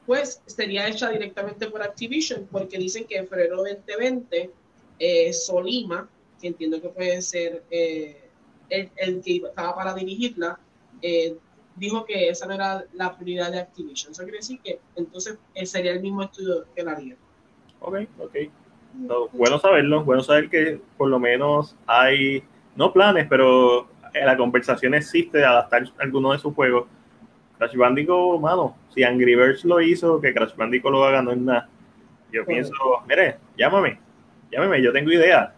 pues sería hecha directamente por Activision, porque dicen que en febrero 2020 eh, Solima, que entiendo que puede ser eh, el, que estaba para dirigirla, dijo que esa no era la prioridad de Activision. Eso quiere decir que entonces sería el mismo estudio que la haría. Ok, ok bueno saberlo, bueno saber que por lo menos hay, no planes, pero la conversación existe de adaptar alguno de sus juegos. Crash Bandicoot, mano, si Angry Birds lo hizo, que Crash Bandicoot lo haga no es nada. Yo pienso, mire, llámame, llámame, yo tengo idea.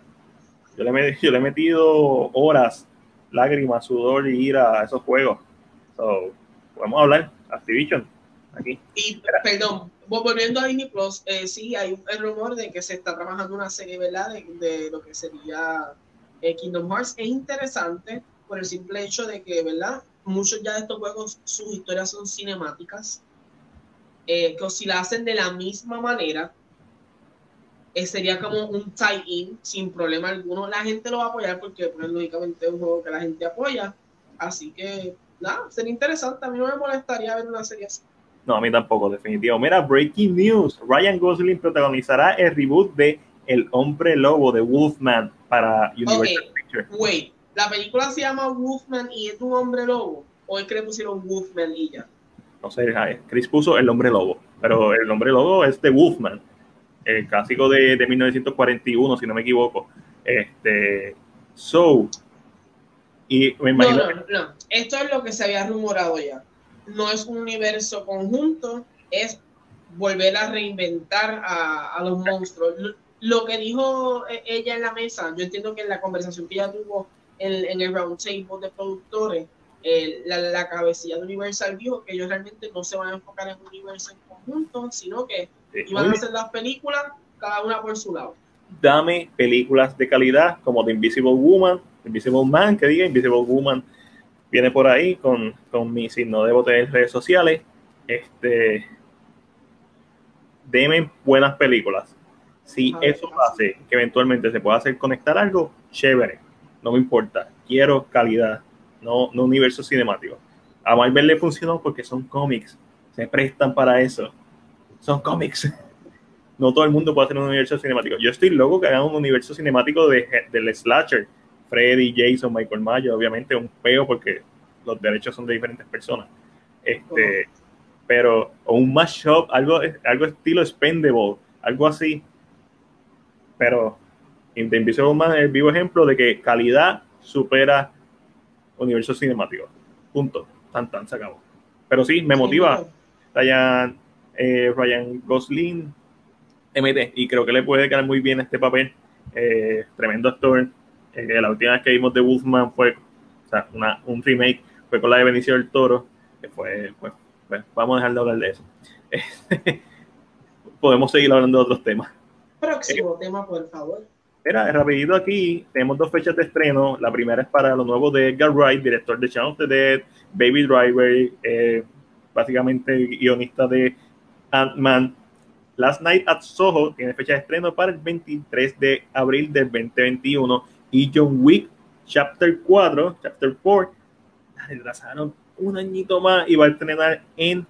Yo le, yo le he metido horas, lágrimas, sudor y ira a esos juegos. So, podemos hablar, Activision, aquí. Y, perdón, volviendo a Disney Plus, eh, sí, hay un rumor de que se está trabajando una serie, ¿verdad? De, lo que sería eh, Kingdom Hearts. Es interesante por el simple hecho de que, ¿verdad? Muchos ya de estos juegos, sus historias son cinemáticas. Eh, que si la hacen de la misma manera, sería como un tie-in sin problema alguno. La gente lo va a apoyar porque, pues, lógicamente, es un juego que la gente apoya. Así que, nada, sería interesante. A mí no me molestaría ver una serie así. No, a mí tampoco, definitivo. Mira, breaking news. Ryan Gosling protagonizará el reboot de El Hombre Lobo de Wolfman para Universal Pictures. Wait, ¿la película se llama Wolfman y es un hombre lobo? ¿O es que le pusieron Wolfman y ya? No sé, Chris puso El Hombre Lobo, pero El Hombre Lobo es de Wolfman, el clásico de, de 1941, si no me equivoco. Este, so, y me imagino... No, no, no, esto es lo que se había rumorado ya no es un universo conjunto, es volver a reinventar a, los monstruos. Lo, que dijo e, ella en la mesa, yo entiendo que en la conversación que ella tuvo en, el round table de productores, la, cabecilla de Universal dijo que ellos realmente no se van a enfocar en un universo en conjunto, sino que iban a hacer las películas cada una por su lado. Dame películas de calidad como The Invisible Woman, Invisible Man, que diga Invisible Woman viene por ahí con, con mi signo de bote en redes sociales. Este, denme buenas películas. Si eso hace que eventualmente se pueda hacer conectar algo, chévere. No me importa. Quiero calidad, no, no universo cinemático. A Marvel le funcionó porque son cómics. Se prestan para eso. Son cómics. No todo el mundo puede hacer un universo cinemático. Yo estoy loco que hagan un universo cinemático de, del slasher Freddy, Jason, Michael Myers, obviamente un peo porque los derechos son de diferentes personas. Este, pero o un mashup, algo, algo estilo Spendable, algo así. Pero In the Invisible Man es el vivo ejemplo de que calidad supera universo cinemático. Punto. Tan, tan, se acabó. Pero sí, me motiva. Ryan, eh, Ryan Gosling, MT, y creo que le puede quedar muy bien este papel. Eh, tremendo actor. Eh, la última vez que vimos de Wolfman fue o sea, una, un remake, fue con la de Benicio del Toro, que fue, pues, pues vamos a dejar de hablar de eso. Podemos seguir hablando de otros temas. Próximo tema, por favor. Mira, rapidito aquí, tenemos dos fechas de estreno. La primera es para lo nuevo de Edgar Wright, director de Shaun of the Dead, Baby Driver, eh, básicamente guionista de Ant-Man. Last Night at Soho tiene fecha de estreno para el 23 de abril del 2021 y John Wick Chapter 4, Chapter 4, la retrasaron un añito más y va a estrenar en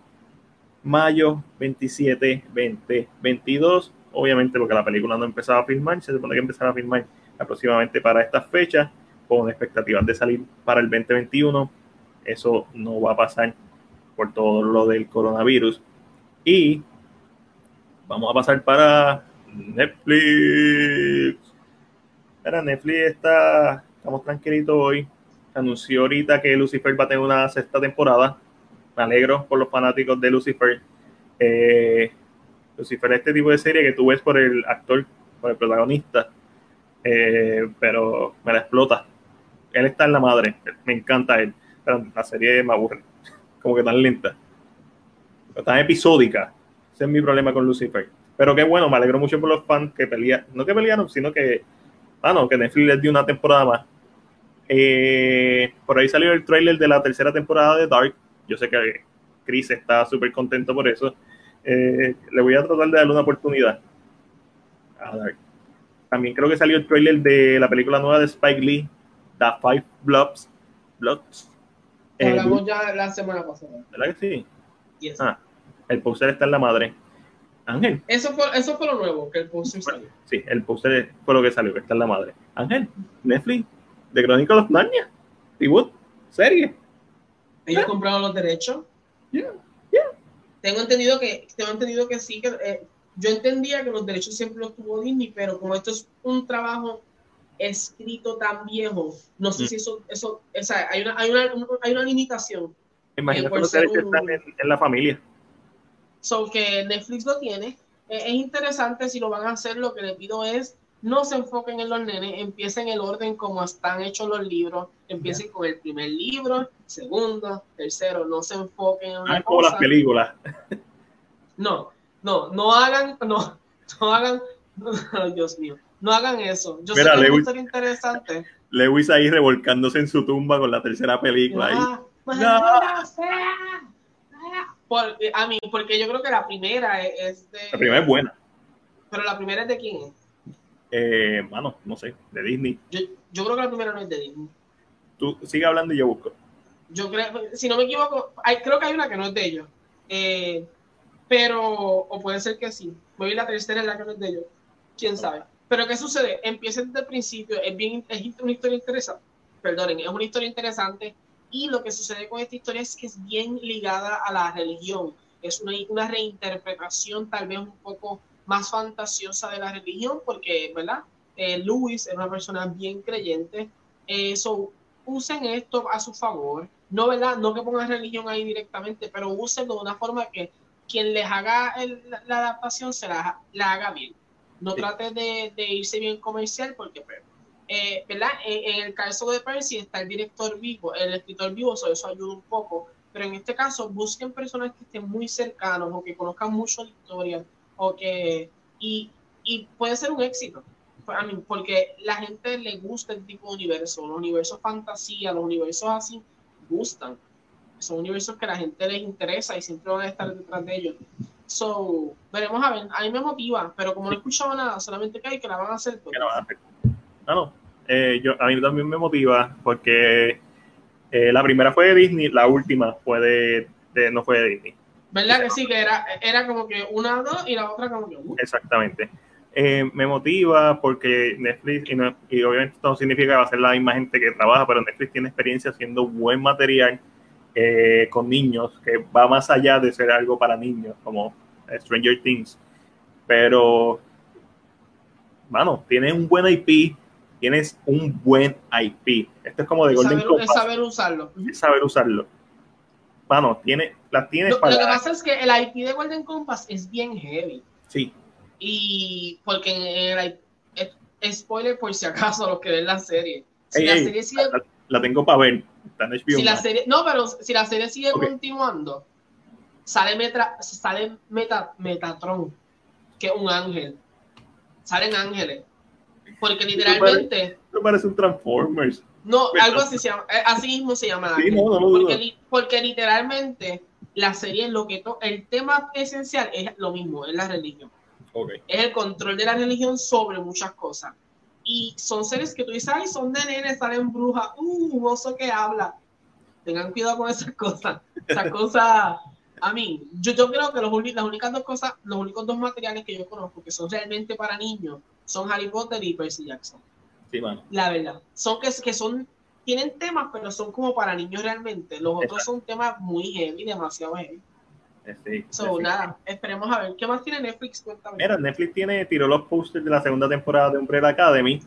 mayo 27, 2022. Obviamente porque la película no empezaba a filmar, se supone que empezará a filmar aproximadamente para estas fechas, con expectativas de salir para el 2021. Eso no va a pasar por todo lo del coronavirus. Y vamos a pasar para Netflix. Para Netflix está, estamos tranquilitos hoy. Anunció ahorita que Lucifer va a tener una sexta temporada. Me alegro por los fanáticos de Lucifer. Eh, Lucifer es este tipo de serie que tú ves por el actor, por el protagonista, eh, pero me la explota. Él está en la madre, me encanta él, pero la serie me aburre, como que tan lenta, tan episódica. Ese es mi problema con Lucifer. Pero qué bueno, me alegro mucho por los fans que pelean, no que pelearon, sino que, ah, no, que Netflix les dio una temporada más. Eh, por ahí salió el trailer de la tercera temporada de Dark. Yo sé que Chris está súper contento por eso. Eh, le voy a tratar de darle una oportunidad a Dark. También creo que salió el trailer de la película nueva de Spike Lee, The Five. Bloods. Hablamos eh, ya la semana pasada. ¿Verdad que sí? Ah, el poster está en la madre. Ángel. Eso fue, eso fue lo nuevo, que el poster salió. Sí, el poster fue lo que salió, que está en la madre. Ángel, Netflix, de Chronicles of Narnia, Wood, serie. ¿Ellos compraron los derechos? Yeah, yeah. Tengo entendido que, tengo entendido que sí, que eh, yo entendía que los derechos siempre los tuvo Disney, pero como esto es un trabajo escrito tan viejo, no sé mm. si eso, eso, o sea, hay una, hay una, hay una limitación. Imagínate que los derechos están en, en la familia. So que Netflix lo tiene. Eh, es interesante si lo van a hacer. Lo que le pido es no se enfoquen en los nenes, empiecen el orden como están hechos los libros. Empiecen con el primer libro, segundo, tercero. No se enfoquen en una ah, como las películas. No, no, no hagan, no, no hagan, Dios mío, no hagan eso. Yo Mira, sé que Lewis, interesante. Lewis ahí revolcándose en su tumba con la tercera película. Ah, no. Eh, a mí, porque yo creo que la primera es de. La primera es buena. Pero la primera es de quién es? Eh, mano, no sé, de Disney. Yo, yo creo que la primera no es de Disney. Tú sigue hablando y yo busco. Yo creo, si no me equivoco, hay, creo que hay una que no es de ellos. Eh, pero, o puede ser que sí. Voy a la tercera es la que no es de ellos. Quién sabe. Pero ¿qué sucede? Empieza desde el principio, es bien, es una historia interesante. Perdonen, es una historia interesante y lo que sucede con esta historia es que es bien ligada a la religión. Es una, una reinterpretación tal vez un poco más fantasiosa de la religión, porque, ¿verdad? Eh, Luis es una persona bien creyente. Eso, eh, usen esto a su favor. No, ¿verdad? No que pongan religión ahí directamente, pero úsenlo de una forma que quien les haga la, adaptación se la, haga bien. No trate de, de, irse bien comercial porque, pues, eh, ¿verdad? En, el caso de Percy está el director vivo, el escritor vivo, eso ayuda un poco, pero en este caso busquen personas que estén muy cercanos o que conozcan mucho la historia o que, y, y puede ser un éxito, porque la gente le gusta el tipo de universo, los universos fantasía, los universos así, gustan. Son universos que a la gente les interesa y siempre van a estar detrás de ellos. So, veremos a ver, a mí me motiva, pero como no he escuchado nada, solamente que hay que la van a hacer. Pues. No, no. Eh, yo, a mí también me motiva porque eh, la primera fue de Disney, la última fue de, no fue de Disney. ¿Verdad que sí? Que era, era como que una, dos y la otra como que una. Exactamente. Eh, me motiva porque Netflix, y, no, y, obviamente esto no significa que va a ser la misma gente que trabaja, pero Netflix tiene experiencia haciendo buen material con niños, que va más allá de ser algo para niños, como Stranger Things. Pero mano, tienes un buen IP, tienes un buen IP. Esto es como de Golden saber, es saber usarlo. Es saber usarlo. Mano, tiene, las tienes lo, para... Lo que pasa es que el IP de Golden Compass es bien heavy. Sí. Y porque en el spoiler por si acaso los que ven la serie. Si Ey, la ey, serie sigue, la, la tengo para ver. Está en HBO si la serie, no, pero si la serie sigue continuando, sale Metra, sale Meta, Metatron, que es un ángel. Salen ángeles. Porque literalmente, Esto parece un Transformers. no, Pero- algo así se llama, eh, así mismo se llama. Sí, no, no dudo. porque, porque literalmente la serie lo que to- el tema esencial es lo mismo, es la religión. Ok. es el control de la religión sobre muchas cosas. Y son seres que tú dices, ay, son de nenes, salen brujas, uh, un oso que habla. Tengan cuidado con esas cosas. Esas cosas, a mí, yo, yo creo que los, las únicas dos cosas, los únicos dos materiales que yo conozco que son realmente para niños son Harry Potter y Percy Jackson. Sí, mano. La verdad. Son que, que son, tienen temas, pero son como para niños realmente. Los otros son temas muy heavy, demasiado heavy. Eh, Sí, So, sí. nada, esperemos a ver. ¿Qué más tiene Netflix? Cuéntame. Mira, Netflix tiene, tiró los posters de la segunda temporada de Umbrella Academy.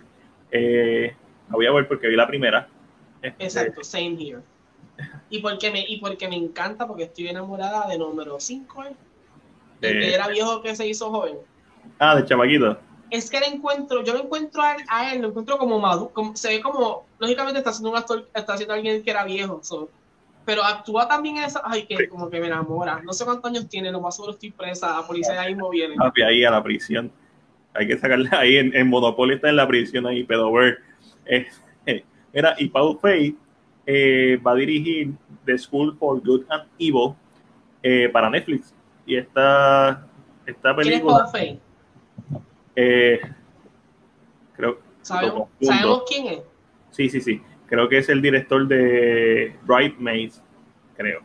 Eh, la voy a ver porque vi la primera. Este, Exacto, same here. Y porque me, y porque me encanta, porque estoy enamorada de número 5, ¿eh? El Eh. que era viejo que se hizo joven. Ah, de chamaquito. Es que le encuentro, yo lo encuentro a él, a él lo encuentro como maduro, como, se ve como, lógicamente está haciendo un actor, está haciendo alguien que era viejo, so, pero actúa también en esa, ay, que Sí. como que me enamora. No sé cuántos años tiene, lo más seguro estoy presa, la policía ahí mismo viene. Papi, ahí a la prisión. Hay que sacarla ahí. En, en Monopoly está en la prisión ahí, pero ver. Eh, eh, mira, y Paul Feig eh, va a dirigir The School for Good and Evil eh, para Netflix. Y esta, esta ¿Quién es película, Paul Feig? Eh, creo, ¿Sabemos. ¿Sabemos quién es? sí, sí, sí. Creo que es el director de Bridesmaids, creo.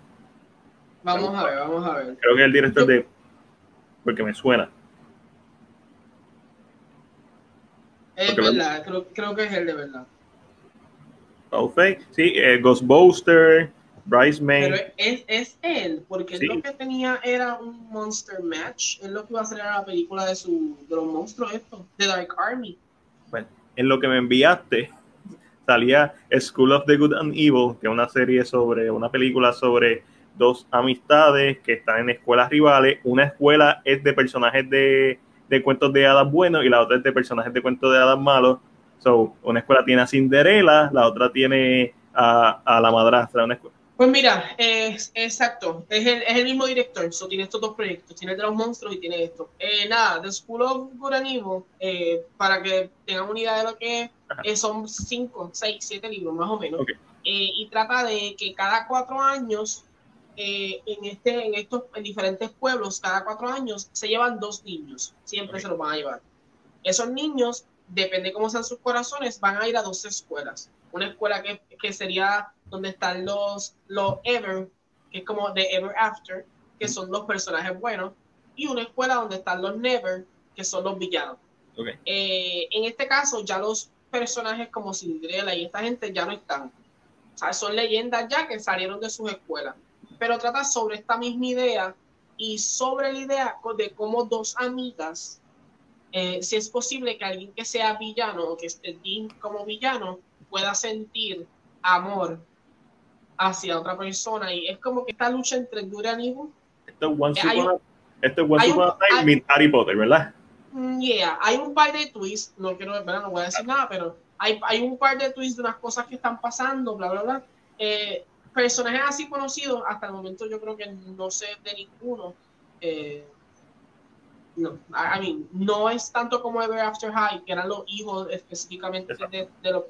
Vamos a ver, vamos a ver. Creo que es el director de. Porque me suena. Es Porque- verdad, creo, creo que es el de verdad. Feig, sí, eh, Ghostbuster, Bridesmaid. Pero es, es él, porque Sí. él lo que tenía era un Monster Match. Es lo que iba a hacer era la película de, su, de los monstruos, esto, de Dark Army. Bueno, en lo que me enviaste salía School of the Good and Evil, que es una serie sobre, una película sobre dos amistades que están en escuelas rivales. Una escuela es de personajes de, de cuentos de hadas buenos y la otra es de personajes de cuentos de hadas malos. So, una escuela tiene a Cinderella, la otra tiene a, a la madrastra. Una escuela. Pues mira, es, exacto, es el, es el mismo director, so, tiene estos dos proyectos, tiene el de los monstruos y tiene esto. Eh, nada, The School of Evil, eh, para que tengan una idea de lo que es, eh, son cinco, seis, siete libros más o menos. Eh, y trata de que cada cuatro años, eh, en, este, en estos en diferentes pueblos, cada cuatro años se llevan dos niños, siempre se los van a llevar. Esos niños, depende cómo sean sus corazones, van a ir a dos escuelas. Una escuela que, que sería donde están los, los Ever, que es como de Ever After, que son los personajes buenos, y una escuela donde están los Never, que son los villanos. Ok. Eh, en este caso, ya los personajes como Cinderella y esta gente ya no están. O sea, son leyendas ya que salieron de sus escuelas. Pero trata sobre esta misma idea y sobre la idea de cómo dos amigas, eh, si es posible que alguien que sea villano o que esté como villano pueda sentir amor hacia otra persona. Y es como que esta lucha entre good and evil Esto es Once Eh, hay Upon a- esto es Once Upon a Time hay- Harry Potter, ¿verdad? Mm, Yeah, hay un par de twists, no quiero, ¿verdad? no voy a decir nada, pero hay, hay un par de twists de unas cosas que están pasando, bla, bla, bla. Eh, personajes así conocidos, hasta el momento yo creo que no sé de ninguno. Eh, no, I mean, no es tanto como Ever After High, que eran los hijos específicamente de, de los...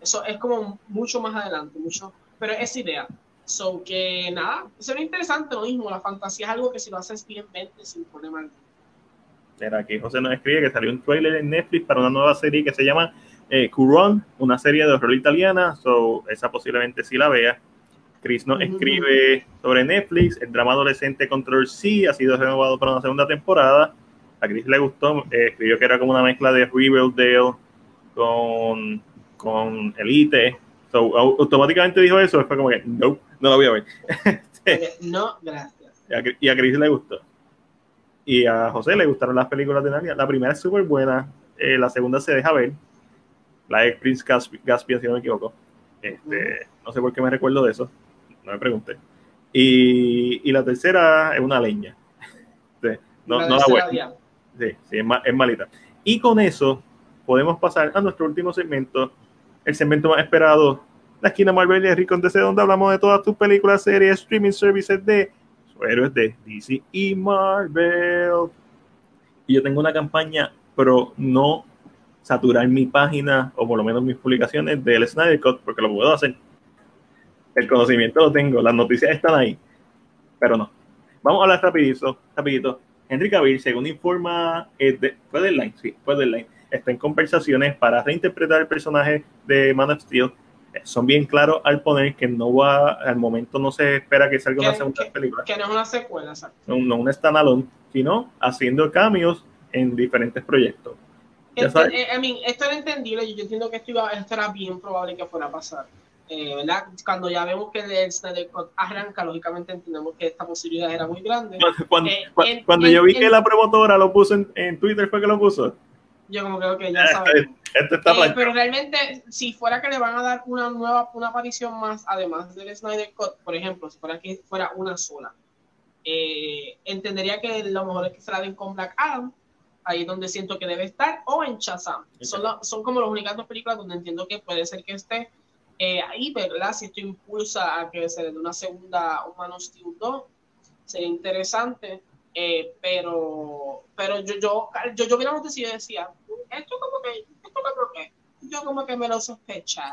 Eso es como mucho más adelante, mucho, pero es idea. So que nada, es interesante lo mismo, la fantasía es algo que si lo haces bien, vente sin problema alguno. Mira, aquí José nos escribe que salió un trailer en Netflix para una nueva serie que se llama eh, Curon, una serie de horror italiana, so esa posiblemente sí la vea. Chris nos Ujú. escribe sobre Netflix, el drama adolescente Control C ha sido renovado para una segunda temporada. A Chris le gustó, eh, escribió que era como una mezcla de Riverdale con, con Elite. So, au- automáticamente dijo eso, fue como que, no, no la voy a ver. No, gracias. Y a, y a Chris le gustó. Y a José le gustaron las películas de Narnia. La primera es súper buena. eh, la segunda se deja ver, la ex Prince Gaspia, si no me equivoco. Este, No sé por qué me recuerdo de eso, no me pregunté. Y, la tercera es una leña. no, la no la Sí, sí, es, es malita. Y con eso podemos pasar a nuestro último segmento, el segmento más esperado, la esquina Marvel y Rico DC, donde hablamos de todas tus películas, series, streaming services de héroes de DC y Marvel. Y yo tengo una campaña pero no saturar mi página o por lo menos mis publicaciones del Snyder Cut porque lo puedo hacer. El conocimiento lo tengo, las noticias están ahí, pero no. Vamos a hablar rapidito, rapidito. Henry Cavill, según informa, eh, de, fue Deadline, sí, fue Deadline, está en conversaciones para reinterpretar el personaje de Man of Steel. Eh, son bien claros al poner que no va, al momento no se espera que salga una segunda película. Que no es una secuela, No, no un standalone, sino haciendo cambios en diferentes proyectos. Este, eh, esto era entendible, yo entiendo que esto, iba, esto era bien probable que fuera a pasar. Eh, ¿verdad? Cuando ya vemos que el Snyder arranca, lógicamente entendemos que esta posibilidad era muy grande. Cuando, cuando, yo vi que la promotora lo puso en, en Twitter, ¿fue que lo puso? Yo como creo que ya sabemos. Eh, pero realmente, si fuera que le van a dar una nueva, una aparición más, además del Snyder Cut, por ejemplo, si fuera que fuera una sola, eh, entendería que lo mejor es que se la den con Black Adam, ahí es donde siento que debe estar, o en Shazam. Son, son como las únicas dos películas donde entiendo que puede ser que esté eh, ahí, ¿verdad? Si esto impulsa a que se le dé una segunda Humanos Steel 2, sería interesante. Eh, pero pero yo, yo, yo, yo vi la noticia y decía, esto como que, esto como que, yo como que me lo sospechaba.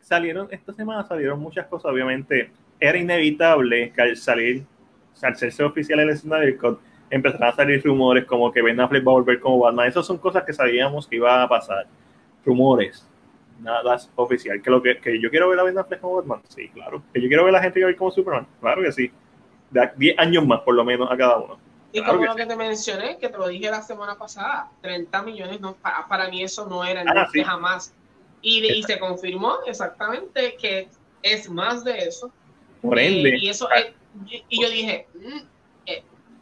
Salieron, esta semana salieron muchas cosas, obviamente, era inevitable que al salir, al hacerse oficial el Snyder Cut, empezaron a salir rumores como que Ben Affleck va a volver como Batman. Esas son cosas que sabíamos que iba a pasar. Rumores, nada oficial. Que, lo que, que yo quiero ver a Ben Affleck como Batman, sí, claro. Que yo quiero ver a la gente que como Superman, claro que sí. De 10 años más, por lo menos, a cada uno. Y como lo que te mencioné, que te lo dije la semana pasada, 30 millones, no, para, mí eso no era ah, jamás. Y, y, se confirmó exactamente que es más de eso. Por ende. Y, eso, y yo dije,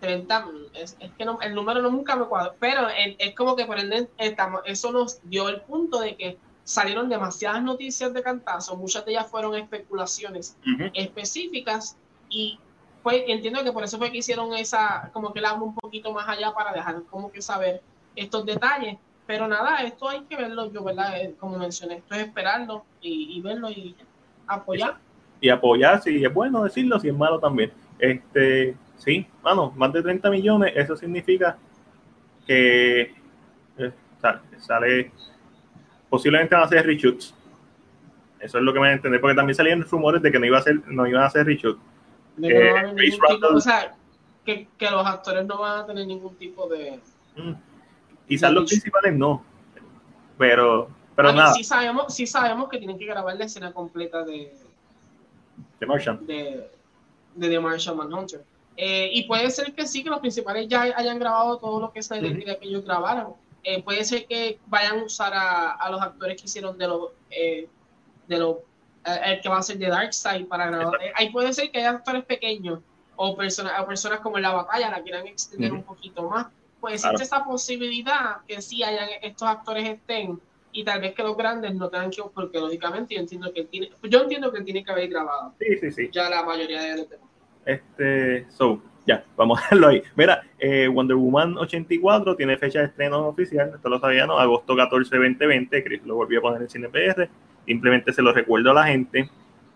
30, mm, eh, es, es que no, el número no nunca me cuadra, pero es, como que por ende estamos, eso nos dio el punto de que salieron demasiadas noticias de cantazo, muchas de ellas fueron especulaciones específicas y pues entiendo que por eso fue que hicieron esa, como que la un poquito más allá para dejar como que saber estos detalles. Pero nada, esto hay que verlo, yo, ¿verdad? Eh, como mencioné, esto es esperarlo y, verlo y apoyar. Y apoyar, si es bueno decirlo, si es malo también. Este, sí, bueno, más de 30 millones, eso significa que eh, sale, posiblemente van a ser reshoots. Eso es lo que me entender, porque también salían rumores de que no iba a ser, no iban a ser reshoots o sea, que, que, los actores no van a tener ningún tipo de. Mm. Quizás los principales no, pero, pero nada. Sí sabemos, sí sabemos que tienen que grabar la escena completa de. De Martian. De, de The Martian Manhunter. Eh, y puede ser que sí, que los principales ya hayan grabado todo lo que es la que ellos grabaron. Eh, puede ser que vayan a usar a, a los actores que hicieron de los eh, de los el que va a ser de Darkseid para grabar. Ahí puede ser que haya actores pequeños o personas, o personas como en la batalla la quieran extender un poquito más. Pues existe esa posibilidad que sí hayan estos actores estén y tal vez que los grandes no tengan que, porque lógicamente yo entiendo que tiene, yo entiendo que tiene que haber grabado. Sí, sí, sí. Ya la mayoría de los Este, so, ya, vamos a verlo ahí. Mira, eh, Wonder Woman 84 tiene fecha de estreno oficial, esto lo sabía, ¿no? Agosto 14, 2020, Chris lo volvió a poner en Cine PR simplemente se lo recuerdo a la gente.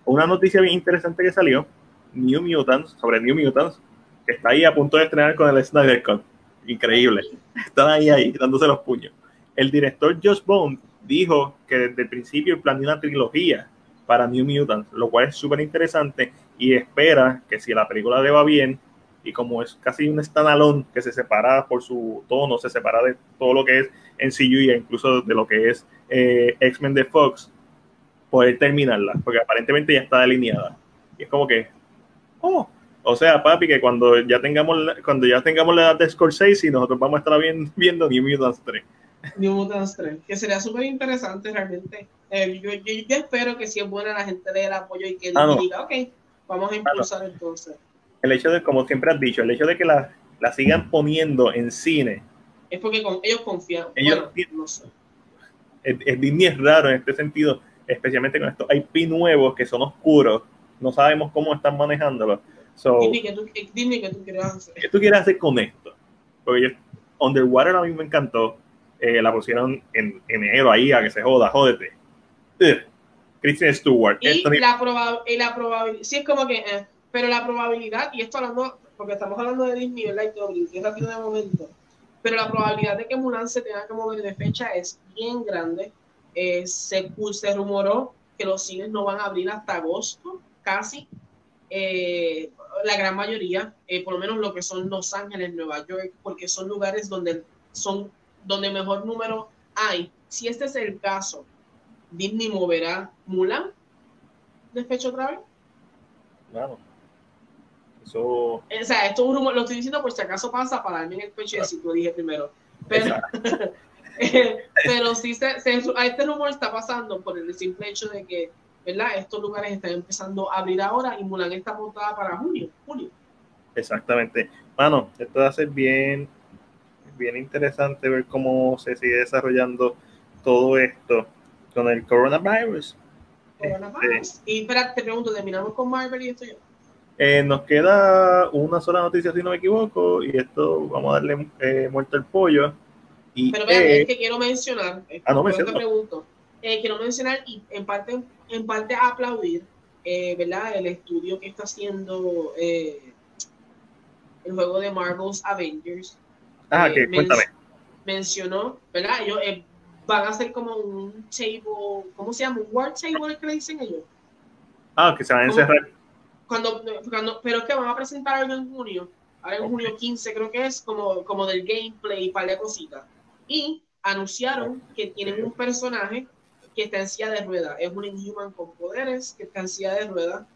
Una noticia bien interesante que salió, New Mutants, sobre New Mutants, está ahí a punto de estrenar con el Snyder Cut. Increíble. Están ahí, ahí, dándose los puños. El director Josh Bond dijo que desde el principio planeó una trilogía para New Mutants, lo cual es súper interesante y espera que si la película le va bien y como es casi un standalone que se separa por su tono, se separa de todo lo que es en CU e incluso de lo que es eh, X-Men de Fox, poder terminarla, porque aparentemente ya está delineada. Y es como que, oh, o sea, papi, que cuando ya tengamos cuando ya tengamos la edad de Scorsese, nosotros vamos a estar viendo, viendo New Mutants 3. New Mutants 3, que sería súper interesante realmente. Eh, yo, yo, espero que si es buena la gente le dé el apoyo y que ah, diga, ok, vamos a ah, impulsar entonces. El hecho de, como siempre has dicho, el hecho de que la, la sigan poniendo en cine es porque con, ellos confían. Ellos bueno, no sé. el, Disney es raro en este sentido, especialmente con estos IP nuevos que son oscuros. No sabemos cómo están manejándolo. So, Dime que tú, dime que tú quieres hacer. ¿Qué tú quieres hacer con esto? Porque yo, Underwater a mí me encantó. Eh, la pusieron en enero ahí a que se joda, jódete. Ugh. Christian Stewart. Y Anthony- la, proba- y la probabilidad, sí es como que, eh, pero la probabilidad, y esto hablando, porque estamos hablando de Disney, ¿verdad? Y todo, y rápido de momento, pero la probabilidad de que Mulan se tenga que mover de fecha es bien grande. Eh, se, se rumoró que los cines no van a abrir hasta agosto, casi. Eh, la gran mayoría, eh, por lo menos lo que son Los Ángeles, Nueva York, porque son lugares donde son donde mejor número hay. Si este es el caso, Disney moverá Mulan de fecha otra vez. Mano, eso. O sea, esto es un rumor, lo estoy diciendo por si acaso pasa para darme en el pecho y decir, lo dije primero. Pero, pero sí, se, se- a este rumor está pasando por el simple hecho de que, ¿verdad? Estos lugares están empezando a abrir ahora y Mulan está montada para junio, julio. Exactamente. Mano, esto va a ser bien, bien interesante ver cómo se sigue desarrollando todo esto con el coronavirus. Coronavirus. Y espera, te pregunto, terminamos con Marvel y esto ya. Eh, nos queda una sola noticia, si no me equivoco, y esto vamos a darle eh, muerto el pollo. Y Pero vean, es- es que quiero mencionar, eh, Ah, no, eso te pregunto, eh, quiero mencionar y en parte, en parte aplaudir, eh, ¿verdad? El estudio que está haciendo eh, el juego de Marvel's Avengers. ah, eh, que men- cuéntame. Mencionó, ¿verdad? Ellos eh, van a hacer como un table, ¿cómo se llama? Un war table, ¿qué le dicen ellos? Ah, que se van a encerrar. Cuando, cuando, pero es que van a presentar algo en junio, ahora en junio 15 creo que es, como, como del gameplay y par de cositas. Y anunciaron que tienen un personaje que está en silla de ruedas, es un Inhuman con poderes que está en silla de ruedas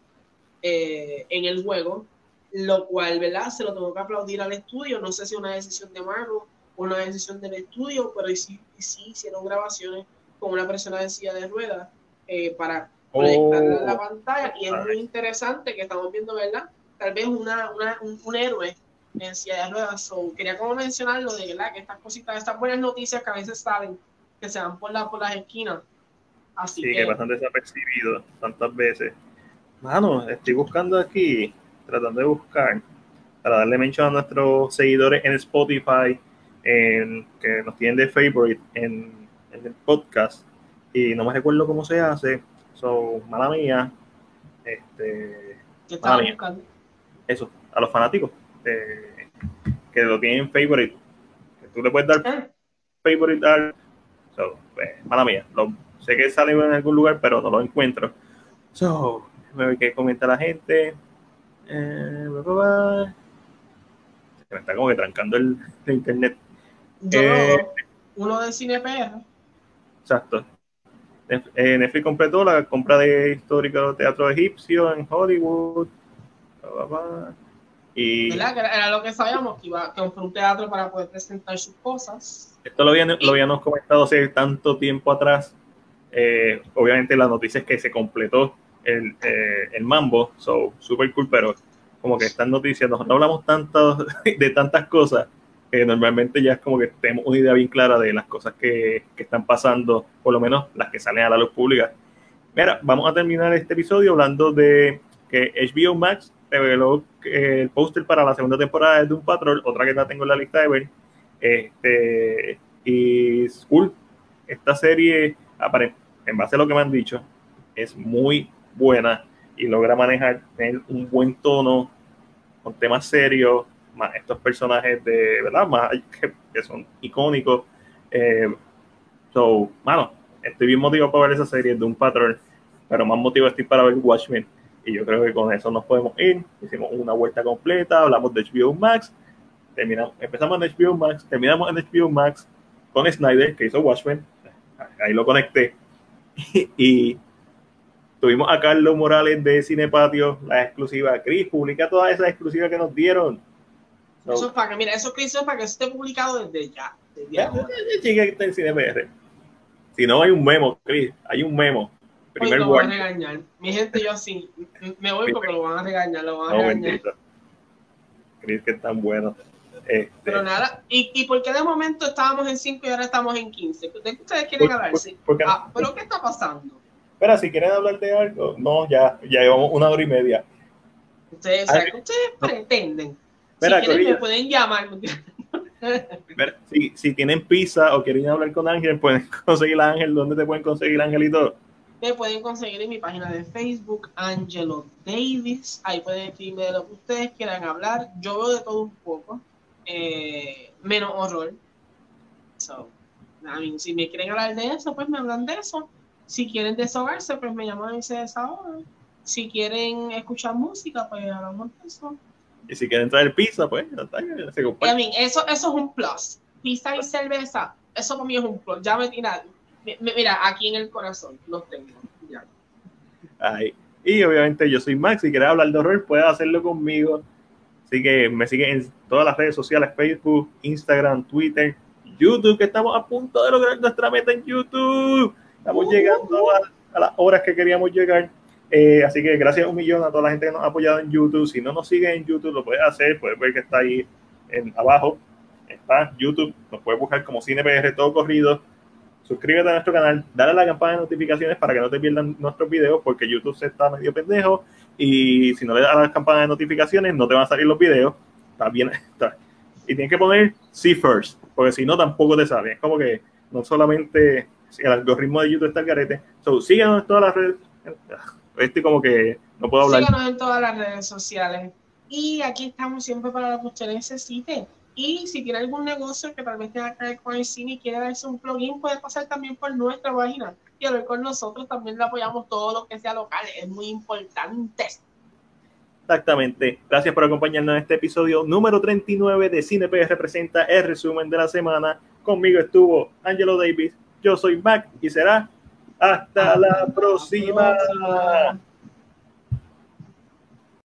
eh, en el juego, lo cual, ¿verdad? Se lo tengo que aplaudir al estudio, no sé si una decisión de Marvel o una decisión del estudio, pero sí, sí hicieron grabaciones con una persona en silla de ruedas eh, para proyectarla en la Oh, pantalla. Y es muy interesante que estamos viendo, ¿verdad? Tal vez una, una- un, un héroe So, quería como mencionarlo de verdad que estas cositas, estas buenas noticias que a veces salen, que se van por, la, por las esquinas. Así sí, que, que pasan desapercibidos tantas veces. Mano, estoy buscando aquí, tratando de buscar, para darle mention a nuestros seguidores en Spotify, en, que nos tienen de favorite en, en el podcast, y no me recuerdo cómo se hace, so, mala mía, este, ¿qué Vale. buscando? eso, a los fanáticos eh, que lo tienen favorite, que tú le puedes dar Ah, favorite art. So, pues, mala mía. Lo, sé que sale en algún lugar, pero no lo encuentro. So, me ver qué comenta la gente. Eh, bla, bla, bla. Se me está como que trancando el, el internet. Yo Eh, uno de Cine PR. Exacto. Eh, Netflix completó la compra de histórico teatro egipcio en Hollywood. Bla, bla, bla. Y ¿verdad? Que era, era lo que sabíamos, que iba a comprar un teatro para poder presentar sus cosas. Esto lo, habían- lo habíamos comentado hace tanto tiempo atrás. Eh, obviamente la noticia es que se completó el, eh, el mambo, so super cool, pero como que estas noticias, nosotros hablamos tanto de tantas cosas que normalmente ya es como que tenemos una idea bien clara de las cosas que, que están pasando, por lo menos las que salen a la luz pública. Mira, vamos a terminar este episodio hablando de que HBO Max el póster para la segunda temporada de Doom Patrol, otra que la tengo en la lista de ver. Este, y cool. Esta serie, en base a lo que me han dicho, es muy buena y logra manejar un buen tono con temas serios, estos personajes de, ¿verdad? Que son icónicos. Eh, so, mano, estoy bien motivado para ver esa serie de un patrón, pero más motivado estoy para ver Watchmen. Y yo creo que con eso nos podemos ir. Hicimos una vuelta completa, hablamos de HBO Max, terminamos, empezamos en HBO Max, terminamos en HBO Max con Snyder, que hizo Watchmen. Ahí lo conecté. y tuvimos a Carlos Morales de Cinepatio, la exclusiva. Chris, publica todas esas exclusivas que nos dieron. So, Eso es para que, mira, eso hizo para que esté publicado desde ya. Desde ya, está en CinePR. Si no, hay un memo, Chris, hay un memo. Hoy Primer lo van a regañar. Mi gente, yo así. Me voy porque lo van a regañar, lo van a No, regañar. Chris, que es tan bueno. Este, Pero nada, ¿Y, ¿y por qué de momento estábamos en 5 y ahora estamos en 15? ¿De qué ustedes quieren hablar? ah, ¿Pero qué está pasando? Espera, si quieren hablar de algo, no, ya, ya llevamos una hora y media. Ustedes, ustedes pretenden. si quieren, me pueden llamar. si, si, tienen pizza o quieren hablar con Ángel, pueden conseguir a Ángel. ¿Dónde te pueden conseguir Ángel y todo? Me pueden conseguir en mi página de Facebook, Angelo Davis. Ahí pueden escribirme de lo que ustedes quieran hablar. Yo veo de todo un poco, eh, menos horror. So, si me quieren hablar de eso, pues me hablan de eso. Si quieren desahogarse, pues me llaman y se desahogan. Si quieren escuchar música, pues hablamos de eso. Y si quieren traer pizza, pues ya eso, eso es un plus. Pizza y cerveza, eso conmigo es un plus. Ya me tira, mira, aquí en el corazón los tengo. Ya. Ay. Y obviamente yo soy Max, si quieres hablar de horror, puedes hacerlo conmigo. Así que me siguen en todas las redes sociales, Facebook, Instagram, Twitter, YouTube, que estamos a punto de lograr nuestra meta en YouTube. Estamos llegando a, las horas que queríamos llegar. Eh, así que gracias un millón a toda la gente que nos ha apoyado en YouTube. Si no nos siguen en YouTube, lo puedes hacer. Puedes ver que está ahí en, abajo. Está YouTube. Nos puedes buscar como CinePR todo corrido. Suscríbete a nuestro canal. Dale a la campana de notificaciones para que no te pierdan nuestros videos porque YouTube se está medio pendejo. Y si no le das a la campana de notificaciones, no te van a salir los videos. Está bien. Está. Y tienes que poner See First. Porque si no, tampoco te sale. Es como que no solamente el algoritmo de YouTube está el carete. So, síganos en todas las redes. Este como que no puedo hablar. Síganos en todas las redes sociales. Y aquí estamos siempre para lo que usted necesite. Y si tiene algún negocio que tal vez tenga que con el cine y quiere darse un plugin, puede pasar también por nuestra página y a ver con nosotros. También le apoyamos todo lo que sea local. Es muy importante. Exactamente. Gracias por acompañarnos en este episodio número 39 de CinePR representa el resumen de la semana. Conmigo estuvo Angelo Davis, yo soy Mac y será hasta, la próxima.